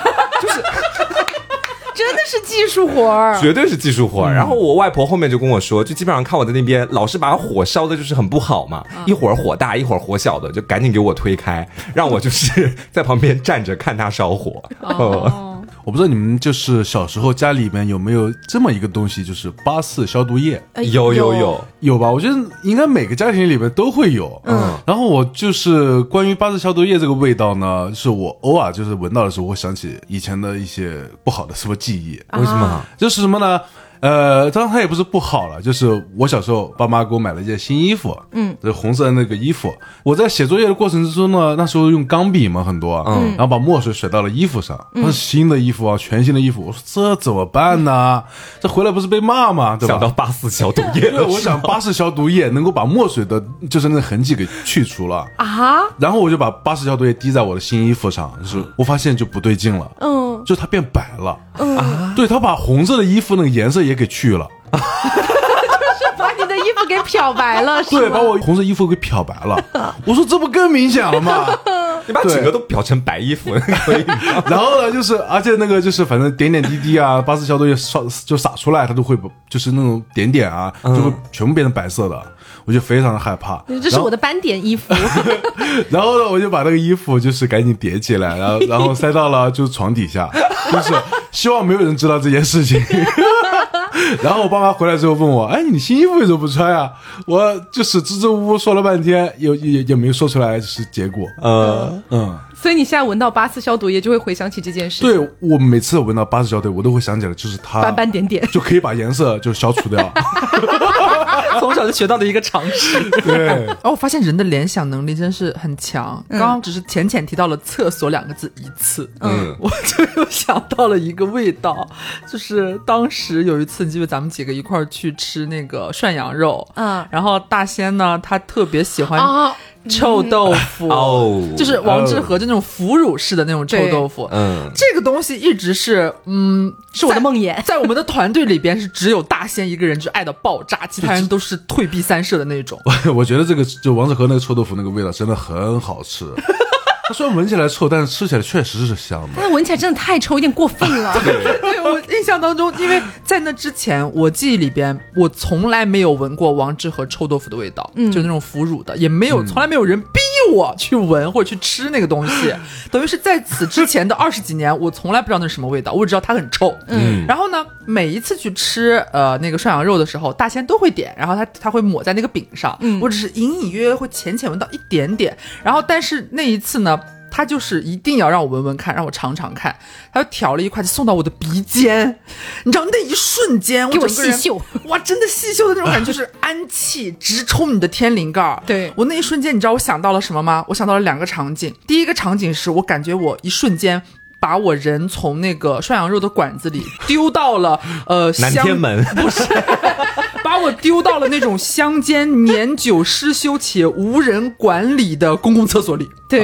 是技术活儿，绝对是技术活儿。然后我外婆后面就跟我说，就基本上看我在那边老是把火烧的，就是很不好嘛，一会儿火大，一会儿火小的，就赶紧给我推开，让我就是 在旁边站着看他烧火。我不知道你们就是小时候家里面有没有这么一个东西，就是八四消毒液。有有有有吧？我觉得应该每个家庭里面都会有。嗯。然后我就是关于八四消毒液这个味道呢，是我偶尔就是闻到的时候，会想起以前的一些不好的什么记忆。为什么？就是什么呢？呃，当然它也不是不好了，就是我小时候爸妈给我买了一件新衣服，嗯，这红色的那个衣服，我在写作业的过程之中呢，那时候用钢笔嘛很多，嗯，然后把墨水甩到了衣服上，它是新的衣服啊，全新的衣服，我说这怎么办呢？这回来不是被骂吗？想到八四消毒液，我想八四消毒液能够把墨水的，就是那痕迹给去除了啊，然后我就把八四消毒液滴在我的新衣服上，就是我发现就不对劲了，嗯，就它变白了，啊，对，它把红色的衣服那个颜色也给去了，就 是把你的衣服给漂白了，对，把我红色衣服给漂白了。我说这不更明显了吗？你把整个都漂成白衣服可以。然后呢，就是而且那个就是反正点点滴滴啊，八四消毒液刷就洒出来，它都会就是那种点点啊，就会全部变成白色的。我就非常的害怕，这是我的斑点衣服。然后呢，我就把那个衣服就是赶紧叠起来，然后然后塞到了就是床底下，就是希望没有人知道这件事情。然后我爸妈回来之后问我：“哎，你新衣服为什么不穿呀？”我就是支支吾吾说了半天，也也也没说出来是结果。嗯嗯。所以你现在闻到八四消毒液就会回想起这件事。对我每次闻到八四消毒液，我都会想起来，就是它斑斑点点就可以把颜色就消除掉。从小就学到的一个常识。对。然后我发现人的联想能力真是很强。刚刚只是浅浅提到了“厕所”两个字一次，嗯，我就又想到了一个味道，就是当时有一次，你记得咱们几个一块儿去吃那个涮羊肉，嗯，然后大仙呢，他特别喜欢。臭豆腐。哦，就是王致和就那种腐乳式的那种臭豆腐，嗯，这个东西一直是，嗯，是我的梦魇，在我们的团队里边是只有大仙一个人就爱到爆炸，其他人都是退避三舍的那种。我 我觉得这个就王致和那个臭豆腐那个味道真的很好吃。它虽然闻起来臭，但是吃起来确实是香的。但闻起来真的太臭，有点过分了。对 我印象当中，因为在那之前，我记忆里边，我从来没有闻过王致和臭豆腐的味道，嗯就那种腐乳的，也没有，从来没有人逼我去闻或者去吃那个东西。等于是在此之前的二十几年，我从来不知道那是什么味道，我只知道它很臭。嗯。然后呢，每一次去吃呃那个涮羊肉的时候，大仙都会点，然后他他会抹在那个饼上，嗯，我只是隐隐约约会浅浅闻到一点点。然后，但是那一次呢？他就是一定要让我闻闻看，让我尝尝看。他就挑了一块就送到我的鼻尖，你知道那一瞬间，给我细嗅，哇，真的细嗅的那种感觉，就是氨气直冲你的天灵盖。对我那一瞬间，你知道我想到了什么吗？我想到了两个场景。第一个场景是我感觉我一瞬间。把我人从那个涮羊肉的馆子里丢到了 呃南天门，不是，把我丢到了那种乡间年久失修且无人管理的公共厕所里。对，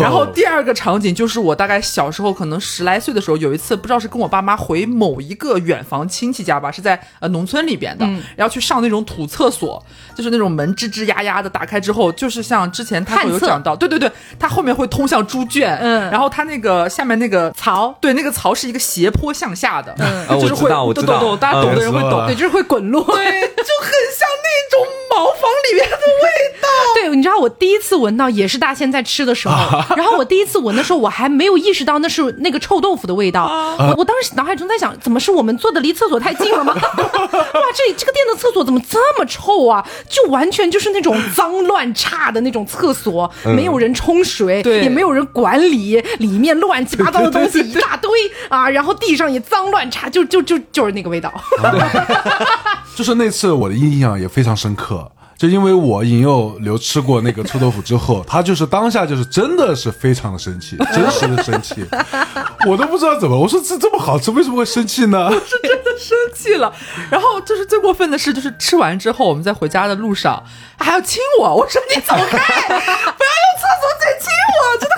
然后第二个场景就是我大概小时候可能十来岁的时候，有一次不知道是跟我爸妈回某一个远房亲戚家吧，是在呃农村里边的，然后去上那种土厕所，就是那种门吱吱呀呀的，打开之后就是像之前他会有讲到，对对对，它后面会通向猪圈，嗯，然后它那个下面那个槽，对，那个槽是一个斜坡向下的，嗯，就是会，懂懂懂，大家懂的人会懂，对，就是会滚落，对，就很像那种茅房里面的味道。对，你知道我第一次闻到也是大仙在吃的时候，然后我第一次闻的时候，我还没有意识到那是那个臭豆腐的味道。我当时脑海中在想，怎么是我们坐的离厕所太近了吗？哇，这这个店的厕所怎么这么臭啊？就完全就是那种脏乱差的那种厕所，没有人冲水，也没有人管理，里面乱七八糟的东西一大堆啊，然后地上也脏乱差，就就就就是那个味道。就是那次我的印象也非常深刻。就因为我引诱刘吃过那个臭豆腐之后，他就是当下就是真的是非常的生气，真实的生气，我都不知道怎么，我说这这么好吃，为什么会生气呢？我是真的生气了。然后就是最过分的是，就是吃完之后，我们在回家的路上，他还要亲我，我说你走开，不要用厕所嘴亲我，真的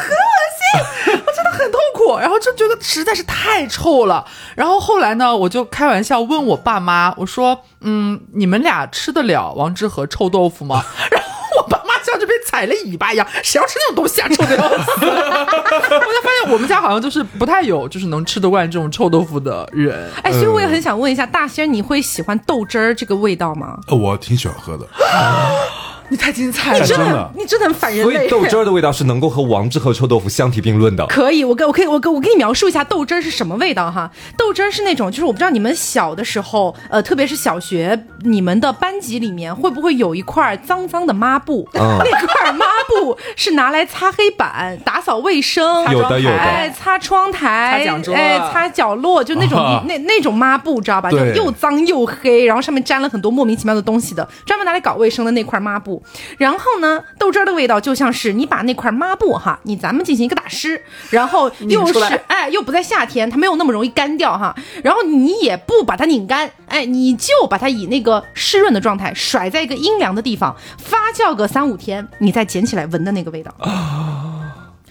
很痛苦。然后就觉得实在是太臭了。然后后来呢，我就开玩笑问我爸妈，我说。嗯，你们俩吃得了王致和臭豆腐吗？然后我爸妈像就被踩了尾巴一样，谁要吃那种东西啊，臭的要死！我就发现我们家好像就是不太有，就是能吃得惯这种臭豆腐的人。哎，所以我也很想问一下大仙，你会喜欢豆汁儿这个味道吗？我挺喜欢喝的。你太精彩了，真的，你真的很反人类。所以豆汁儿的味道是能够和王致和臭豆腐相提并论的。可以，我给我可以我给我给你描述一下豆汁儿是什么味道哈。豆汁儿是那种，就是我不知道你们小的时候，呃，特别是小学，你们的班级里面会不会有一块脏脏的抹布？那块抹布是拿来擦黑板、打扫卫生，有的有的，哎，擦窗台，哎，擦角落，就那种 那那种抹布，知道吧？就又脏又黑，然后上面沾了很多莫名其妙的东西的，专门拿来搞卫生的那块抹布。然后呢，豆汁儿的味道就像是你把那块抹布哈，你咱们进行一个打湿，然后又是哎，又不在夏天，它没有那么容易干掉哈。然后你也不把它拧干，哎，你就把它以那个湿润的状态甩在一个阴凉的地方发酵个三五天，你再捡起来闻的那个味道。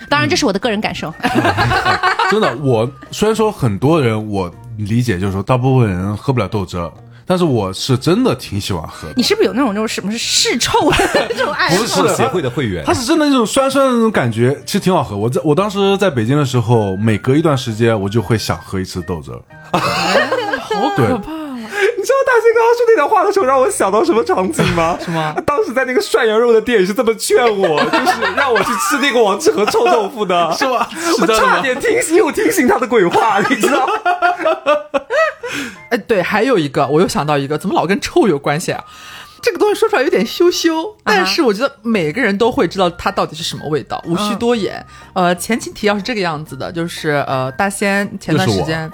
当然，这是我的个人感受。真的，我虽然说很多人我理解就是说，大部分人喝不了豆汁儿。但是我是真的挺喜欢喝的。你是不是有那种那种什么是嗜臭的这种爱好？不是协会的会员，它是真的那种酸酸的那种感觉，其实挺好喝。我在我当时在北京的时候，每隔一段时间我就会想喝一次豆汁儿。好可怕！大兴刚刚说那段话的时候，让我想到什么场景吗？什么？当时在那个涮羊肉的店也是这么劝我，就是让我去吃那个王致和臭豆腐的，是吧？我差点听信又听信他的鬼话，你知道？哎，对，还有一个，我又想到一个，怎么老跟臭有关系啊？这个东西说出来有点羞羞，但是我觉得每个人都会知道它到底是什么味道，无需多言。呃，前情提要是这个样子的，就是呃，大仙前段时间，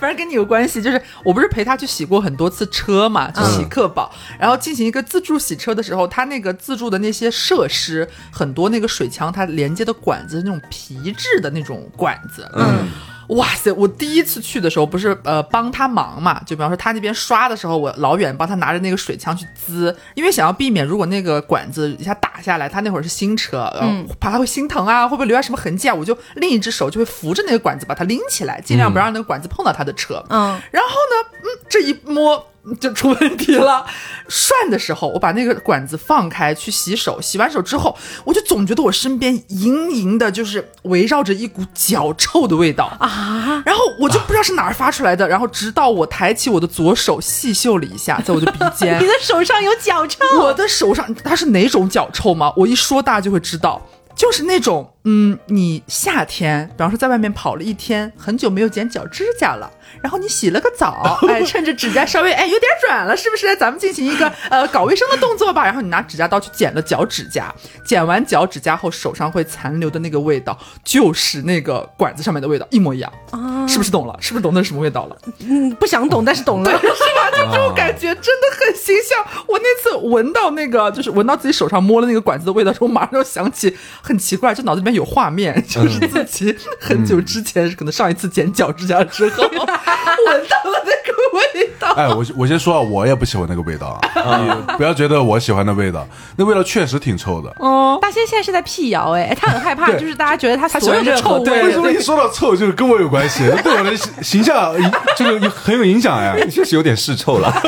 反正跟你有关系，就是我不是陪他去洗过很多次车嘛，去洗客宝，然后进行一个自助洗车的时候，他那个自助的那些设施，很多那个水枪它连接的管子那种皮质的那种管子，嗯。哇塞！我第一次去的时候，不是呃帮他忙嘛？就比方说他那边刷的时候，我老远帮他拿着那个水枪去滋，因为想要避免如果那个管子一下打下来，他那会儿是新车，嗯，怕他会心疼啊，会不会留下什么痕迹啊？我就另一只手就会扶着那个管子把它拎起来，尽量不让那个管子碰到他的车。嗯，然后呢，嗯，这一摸。就出问题了。涮的时候，我把那个管子放开去洗手，洗完手之后，我就总觉得我身边隐隐的，就是围绕着一股脚臭的味道啊。然后我就不知道是哪儿发出来的，然后直到我抬起我的左手细嗅了一下，在我的鼻 尖，你的手上有脚臭。我的手上它是哪种脚臭吗？我一说大家就会知道。就是那种，嗯，你夏天，比方说在外面跑了一天，很久没有剪脚指甲了，然后你洗了个澡，哎，趁着指甲稍微哎有点软了，是不是？咱们进行一个呃搞卫生的动作吧。然后你拿指甲刀去剪了脚指甲，剪完脚指甲后手上会残留的那个味道，就是那个管子上面的味道，一模一样啊！是不是懂了？是不是懂那是什么味道了？嗯，不想懂，但是懂了，是吧？就这种感觉真的很形象。我那次闻到那个，就是闻到自己手上摸了那个管子的味道时候，马上就想起。很奇怪，就脑子里面有画面，就是自己很久之前可能上一次剪脚指甲之后闻到了那个味道。哎，我我先说啊，我也不喜欢那个味道，你不要觉得我喜欢的味道，那味道确实挺臭的。哦，大仙现在是在辟谣，哎，他很害怕，就是大家觉得他所有的臭味。为什么一说到臭，就是跟我有关系？对我的形象就是 很有影响哎，确实有点是臭了。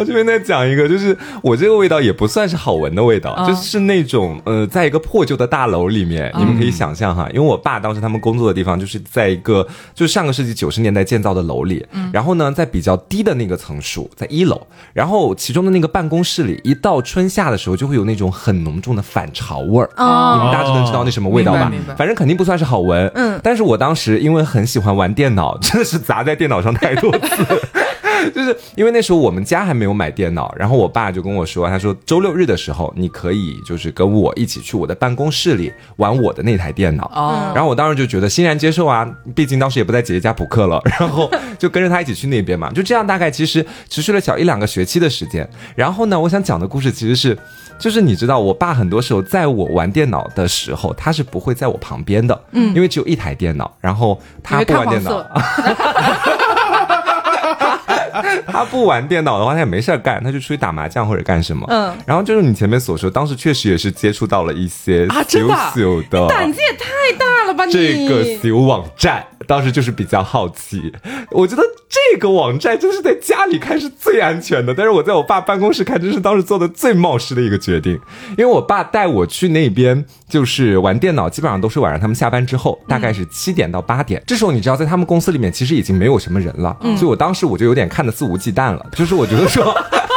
我这边再讲一个，就是我这个味道也不算是好闻的味道，就是那种呃，在一个破旧的大楼里面，你们可以想象哈，因为我爸当时他们工作的地方就是在一个就是上个世纪九十年代建造的楼里，然后呢，在比较低的那个层数，在一楼，然后其中的那个办公室里，一到春夏的时候就会有那种很浓重的反潮味儿，你们大致能知道那什么味道吧？反正肯定不算是好闻，嗯，但是我当时因为很喜欢玩电脑，真的是砸在电脑上太多次。就是因为那时候我们家还没有买电脑，然后我爸就跟我说，他说周六日的时候你可以就是跟我一起去我的办公室里玩我的那台电脑。哦，然后我当时就觉得欣然接受啊，毕竟当时也不在姐姐家补课了，然后就跟着他一起去那边嘛。就这样大概其实持续了小一两个学期的时间。然后呢，我想讲的故事其实是，就是你知道，我爸很多时候在我玩电脑的时候，他是不会在我旁边的，嗯，因为只有一台电脑，然后他不玩电脑。他不玩电脑的话，他也没事干，他就出去打麻将或者干什么。嗯，然后就是你前面所说，当时确实也是接触到了一些啊，真的，胆子也太大了吧！你这个小网站，当时就是比较好奇，我觉得这个网站就是在家里看是最安全的，但是我在我爸办公室看，真是当时做的最冒失的一个决定，因为我爸带我去那边就是玩电脑，基本上都是晚上他们下班之后，大概是七点到八点，这时候你知道，在他们公司里面其实已经没有什么人了，所以我当时我就有点看的。肆无忌惮了，就是我觉得说，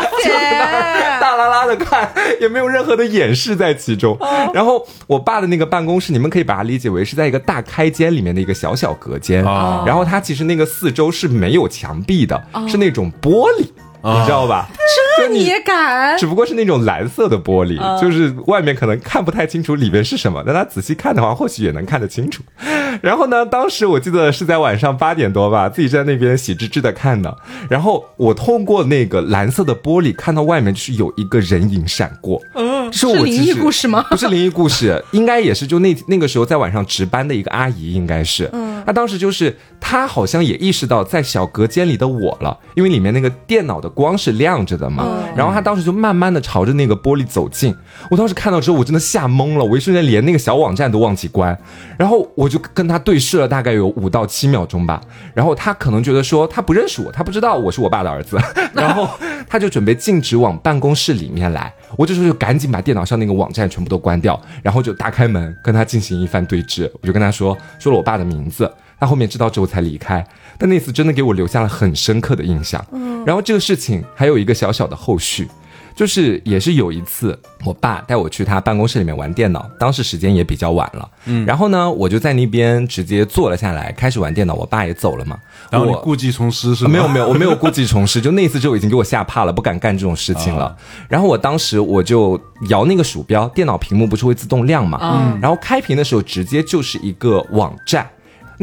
的看，也没有任何的掩饰在其中。然后我爸的那个办公室，你们可以把它理解为是在一个大开间里面的一个小小隔间。然后它其实那个四周是没有墙壁的，是那种玻璃。你知道吧？这 你也敢？只不过是那种蓝色的玻璃，就是外面可能看不太清楚里面是什么，但他仔细看的话，或许也能看得清楚。然后呢，当时我记得是在晚上八点多吧，自己在那边喜滋滋的看呢。然后我通过那个蓝色的玻璃看到外面就是有一个人影闪过。嗯，是灵异故事吗？不是灵异故事，应该也是就那那个时候在晚上值班的一个阿姨，应该是。嗯，她当时就是她好像也意识到在小隔间里的我了，因为里面那个电脑的。光是亮着的嘛，然后他当时就慢慢的朝着那个玻璃走近。我当时看到之后，我真的吓懵了，我一瞬间连那个小网站都忘记关。然后我就跟他对视了大概有五到七秒钟吧。然后他可能觉得说他不认识我，他不知道我是我爸的儿子。然后他就准备径直往办公室里面来。我这时候就赶紧把电脑上那个网站全部都关掉，然后就打开门跟他进行一番对峙。我就跟他说说了我爸的名字。他后面知道之后才离开，但那次真的给我留下了很深刻的印象。嗯，然后这个事情还有一个小小的后续，就是也是有一次，我爸带我去他办公室里面玩电脑，当时时间也比较晚了。嗯，然后呢，我就在那边直接坐了下来，开始玩电脑。我爸也走了嘛，然后我故技重施是吗？没有没有，我没有故技重施，就那次之后已经给我吓怕了，不敢干这种事情了。然后我当时我就摇那个鼠标，电脑屏幕不是会自动亮嘛？嗯，然后开屏的时候直接就是一个网站。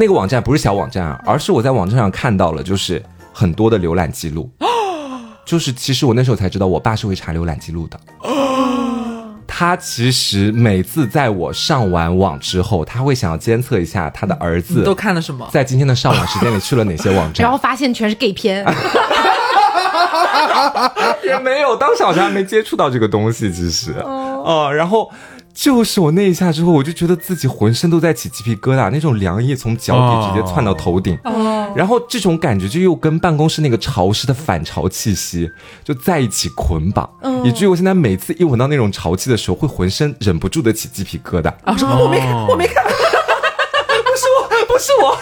那个网站不是小网站啊，而是我在网站上看到了，就是很多的浏览记录。就是其实我那时候才知道，我爸是会查浏览记录的。他其实每次在我上完网之后，他会想要监测一下他的儿子都看了什么，在今天的上网时间里去了哪些网站，然后发现全是 gay 片。也没有，当时好像还没接触到这个东西，其实哦，然后。就是我那一下之后，我就觉得自己浑身都在起鸡皮疙瘩，那种凉意从脚底直接窜到头顶，然后这种感觉就又跟办公室那个潮湿的反潮气息就在一起捆绑，以至于我现在每次一闻到那种潮气的时候，会浑身忍不住的起鸡皮疙瘩。啊，我没看，我没看，不是我，不是我。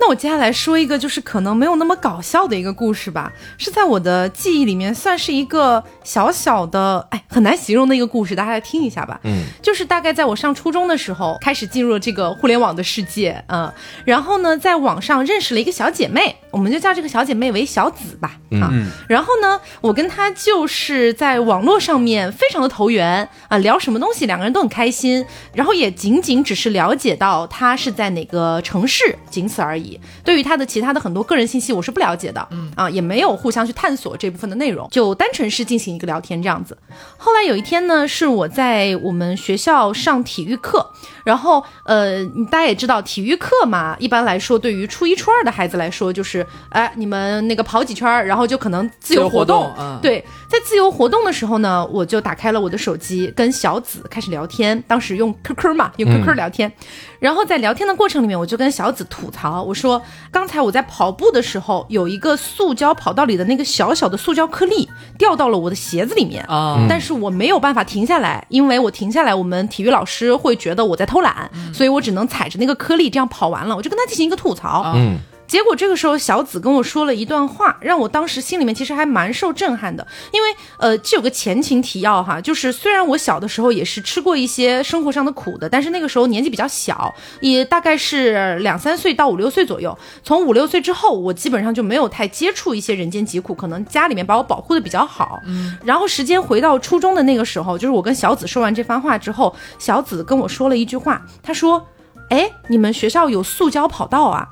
那我接下来说一个，就是可能没有那么搞笑的一个故事吧，是在我的记忆里面算是一个小小的，哎，很难形容的一个故事，大家来听一下吧。嗯，就是大概在我上初中的时候，开始进入了这个互联网的世界，嗯，然后呢，在网上认识了一个小姐妹，我们就叫这个小姐妹为小紫吧，啊，然后呢，我跟她就是在网络上面非常的投缘啊，聊什么东西两个人都很开心，然后也仅仅只是了解到她是在哪个城市，仅此而已。对于他的其他的很多个人信息，我是不了解的，嗯啊，也没有互相去探索这部分的内容，就单纯是进行一个聊天这样子。后来有一天呢，是我在我们学校上体育课。然后，呃，大家也知道，体育课嘛，一般来说，对于初一、初二的孩子来说，就是，哎，你们那个跑几圈，然后就可能自由活动。对，在自由活动的时候呢，我就打开了我的手机，跟小紫开始聊天。当时用 QQ 嘛，用 QQ 聊天。然后在聊天的过程里面，我就跟小紫吐槽，我说，刚才我在跑步的时候，有一个塑胶跑道里的那个小小的塑胶颗粒掉到了我的鞋子里面啊，但是我没有办法停下来，因为我停下来，我们体育老师会觉得我在偷。偷懒，所以我只能踩着那个颗粒这样跑完了。我就跟他进行一个吐槽。嗯。结果这个时候，小紫跟我说了一段话，让我当时心里面其实还蛮受震撼的。因为，呃，这有个前情提要哈，就是虽然我小的时候也是吃过一些生活上的苦的，但是那个时候年纪比较小，也大概是两三岁到五六岁左右。从五六岁之后，我基本上就没有太接触一些人间疾苦，可能家里面把我保护的比较好。嗯。然后时间回到初中的那个时候，就是我跟小紫说完这番话之后，小紫跟我说了一句话，她说：“哎，你们学校有塑胶跑道啊？”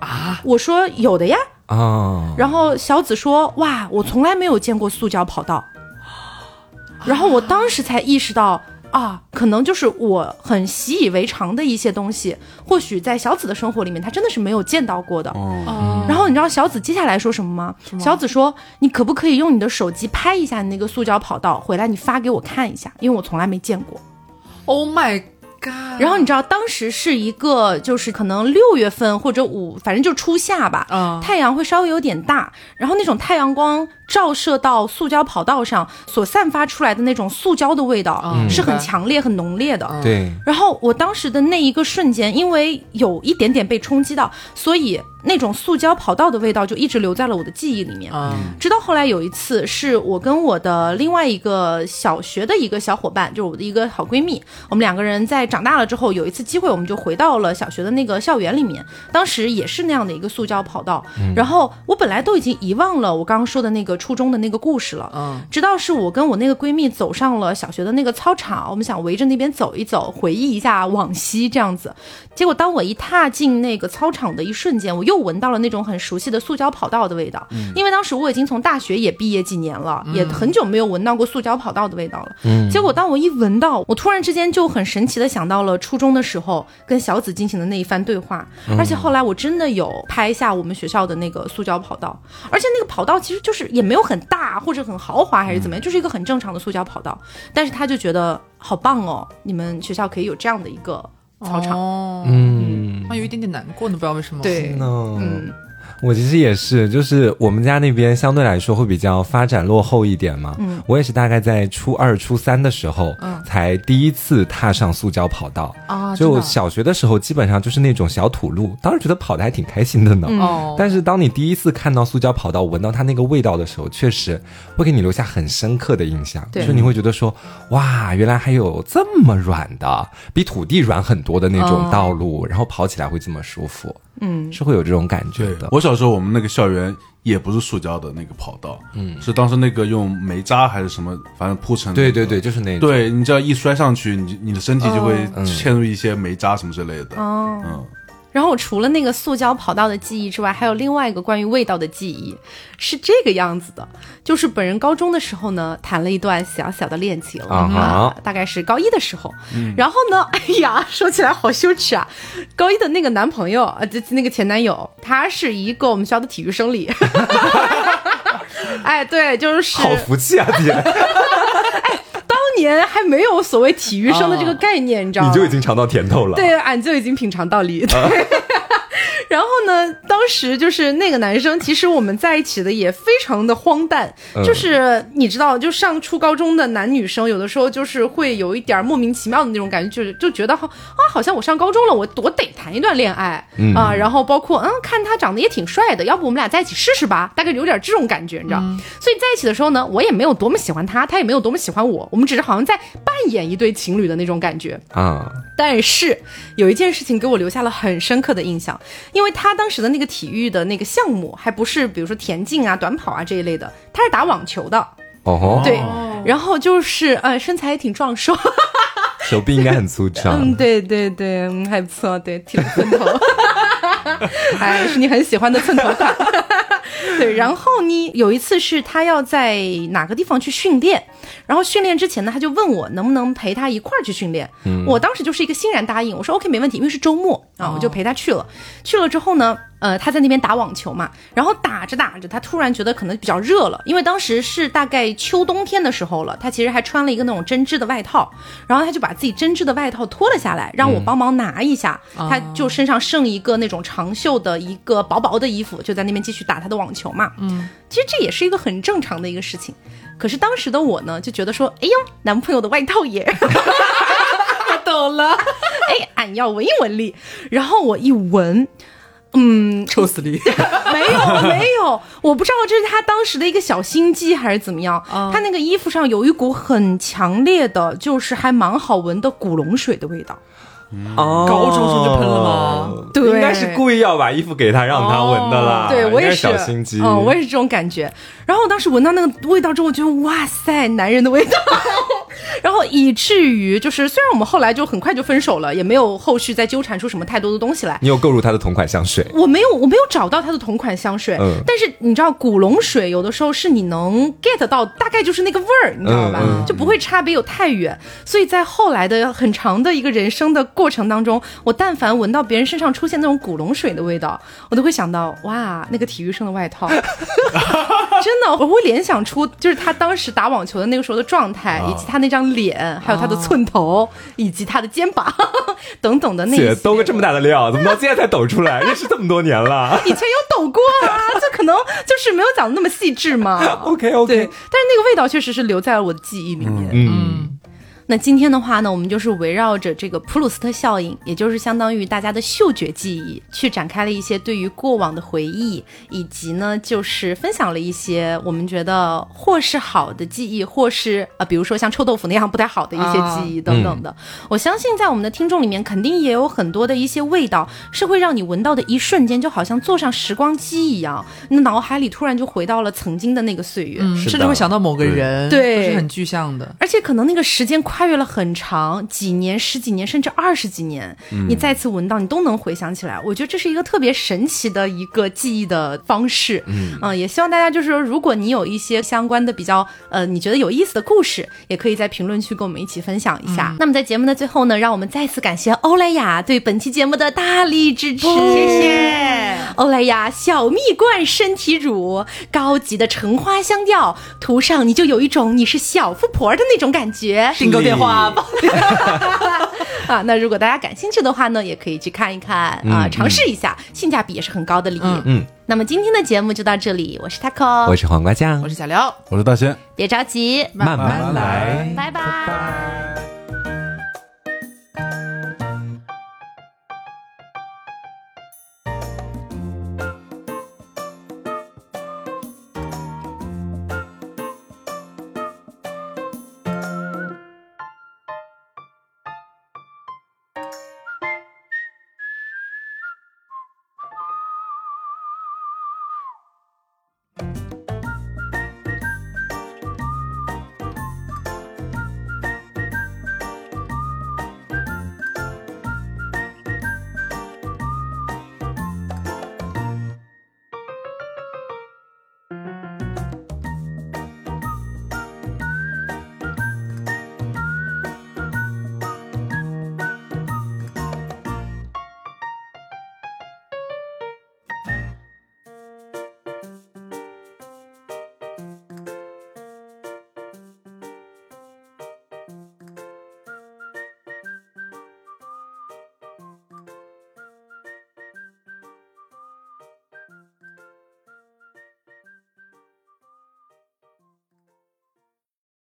啊！我说有的呀。啊！然后小紫说：“哇，我从来没有见过塑胶跑道。”然后我当时才意识到啊，可能就是我很习以为常的一些东西，或许在小紫的生活里面，她真的是没有见到过的。哦。然后你知道小紫接下来说什么吗？小紫说：“你可不可以用你的手机拍一下那个塑胶跑道，回来你发给我看一下，因为我从来没见过。”Oh my。然后你知道，当时是一个就是可能六月份或者五，反正就初夏吧，太阳会稍微有点大，然后那种太阳光照射到塑胶跑道上所散发出来的那种塑胶的味道是很强烈、很浓烈的。对。然后我当时的那一个瞬间，因为有一点点被冲击到，所以。那种塑胶跑道的味道就一直留在了我的记忆里面，直到后来有一次，是我跟我的另外一个小学的一个小伙伴，就是我的一个好闺蜜，我们两个人在长大了之后，有一次机会，我们就回到了小学的那个校园里面，当时也是那样的一个塑胶跑道，然后我本来都已经遗忘了我刚刚说的那个初中的那个故事了，嗯，直到是我跟我那个闺蜜走上了小学的那个操场，我们想围着那边走一走，回忆一下往昔这样子，结果当我一踏进那个操场的一瞬间，我又。闻到了那种很熟悉的塑胶跑道的味道，因为当时我已经从大学也毕业几年了，也很久没有闻到过塑胶跑道的味道了。嗯，结果当我一闻到，我突然之间就很神奇的想到了初中的时候跟小紫进行的那一番对话，而且后来我真的有拍下我们学校的那个塑胶跑道，而且那个跑道其实就是也没有很大或者很豪华还是怎么样，就是一个很正常的塑胶跑道，但是他就觉得好棒哦，你们学校可以有这样的一个。操场，嗯，他有一点点难过呢，不知道为什么。对，嗯。我其实也是，就是我们家那边相对来说会比较发展落后一点嘛。嗯，我也是大概在初二、初三的时候，嗯，才第一次踏上塑胶跑道啊。就小学的时候，基本上就是那种小土路，当时觉得跑的还挺开心的呢。哦。但是当你第一次看到塑胶跑道，闻到它那个味道的时候，确实会给你留下很深刻的印象。对。就你会觉得说，哇，原来还有这么软的，比土地软很多的那种道路，然后跑起来会这么舒服。嗯，是会有这种感觉的。我小时候，我们那个校园也不是塑胶的那个跑道，嗯，是当时那个用煤渣还是什么，反正铺成。对对对，就是那。对，你只要一摔上去，你你的身体就会嵌入一些煤渣什么之类的。哦。嗯。然后我除了那个塑胶跑道的记忆之外，还有另外一个关于味道的记忆，是这个样子的，就是本人高中的时候呢，谈了一段小小的恋情啊，大概是高一的时候，然后呢，哎呀，说起来好羞耻啊，高一的那个男朋友啊，就那个前男友，他是一个我们学校的体育生理，哎，对，就是好福气啊，姐。年还没有所谓体育生的这个概念，你知道吗？你就已经尝到甜头了。对，俺就已经品尝到梨。然后呢？当时就是那个男生，其实我们在一起的也非常的荒诞，就是你知道，就上初高中的男女生，有的时候就是会有一点莫名其妙的那种感觉，就是就觉得好啊，好像我上高中了，我我得谈一段恋爱啊。然后包括嗯，看他长得也挺帅的，要不我们俩在一起试试吧？大概有点这种感觉，你知道。所以在一起的时候呢，我也没有多么喜欢他，他也没有多么喜欢我，我们只是好像在扮演一对情侣的那种感觉啊。但是有一件事情给我留下了很深刻的印象。因为他当时的那个体育的那个项目还不是比如说田径啊、短跑啊这一类的，他是打网球的。哦，对，然后就是呃，身材也挺壮硕，手臂应该很粗 壮。嗯，对对对，还不错，对，剃了寸头，哎，是你很喜欢的寸头款。对，然后呢，有一次是他要在哪个地方去训练，然后训练之前呢，他就问我能不能陪他一块儿去训练。嗯，我当时就是一个欣然答应，我说 OK 没问题，因为是周末啊，我就陪他去了。去了之后呢。呃，他在那边打网球嘛，然后打着打着，他突然觉得可能比较热了，因为当时是大概秋冬天的时候了，他其实还穿了一个那种针织的外套，然后他就把自己针织的外套脱了下来，让我帮忙拿一下，他就身上剩一个那种长袖的一个薄薄的衣服，就在那边继续打他的网球嘛。嗯，其实这也是一个很正常的一个事情，可是当时的我呢，就觉得说，哎呦，男朋友的外套耶，懂了，哎，俺要闻一闻力，然后我一闻。嗯，臭死你！没有没有，我不知道这是他当时的一个小心机还是怎么样。他那个衣服上有一股很强烈的，就是还蛮好闻的古龙水的味道。哦，高中时候就喷了吗？对，应该是故意要把衣服给他，让他闻的啦。对我也是小心机，嗯，我也是这种感觉。然后我当时闻到那个味道之后，我觉得哇塞，男人的味道。然后以至于就是，虽然我们后来就很快就分手了，也没有后续再纠缠出什么太多的东西来。你有购入他的同款香水？我没有，我没有找到他的同款香水。嗯。但是你知道，古龙水有的时候是你能 get 到，大概就是那个味儿，你知道吧？就不会差别有太远。所以在后来的很长的一个人生的过程当中，我但凡闻到别人身上出现那种古龙水的味道，我都会想到哇，那个体育生的外套。真的，我会联想出就是他当时打网球的那个时候的状态，以及他那张。张脸，还有他的寸头，以及他的肩膀 等等的那些。抖个这么大的料，怎么到现在才抖出来？认识这么多年了，以前有抖过啊，就可能就是没有讲的那么细致嘛。OK OK，对，但是那个味道确实是留在了我的记忆里面。嗯。那今天的话呢，我们就是围绕着这个普鲁斯特效应，也就是相当于大家的嗅觉记忆，去展开了一些对于过往的回忆，以及呢，就是分享了一些我们觉得或是好的记忆，或是呃，比如说像臭豆腐那样不太好的一些记忆等等的。我相信在我们的听众里面，肯定也有很多的一些味道，是会让你闻到的一瞬间，就好像坐上时光机一样，你脑海里突然就回到了曾经的那个岁月，甚至会想到某个人，对，是很具象的，而且可能那个时间跨越了很长几年、十几年，甚至二十几年，你再次闻到，你都能回想起来。我觉得这是一个特别神奇的一个记忆的方式。嗯，也希望大家就是说，如果你有一些相关的比较呃，你觉得有意思的故事，也可以在评论区跟我们一起分享一下。那么在节目的最后呢，让我们再次感谢欧莱雅对本期节目的大力支持，谢谢欧莱雅小蜜罐身体乳，高级的橙花香调，涂上你就有一种你是小富婆的那种感觉。订购电话。啊，那如果大家感兴趣的话呢，也可以去看一看啊，尝试一下，性价比也是很高的礼。嗯，那么今天的节目就到这里，我是 taco，我是黄瓜酱，我是小刘，我是大仙，别着急，慢慢来，拜拜。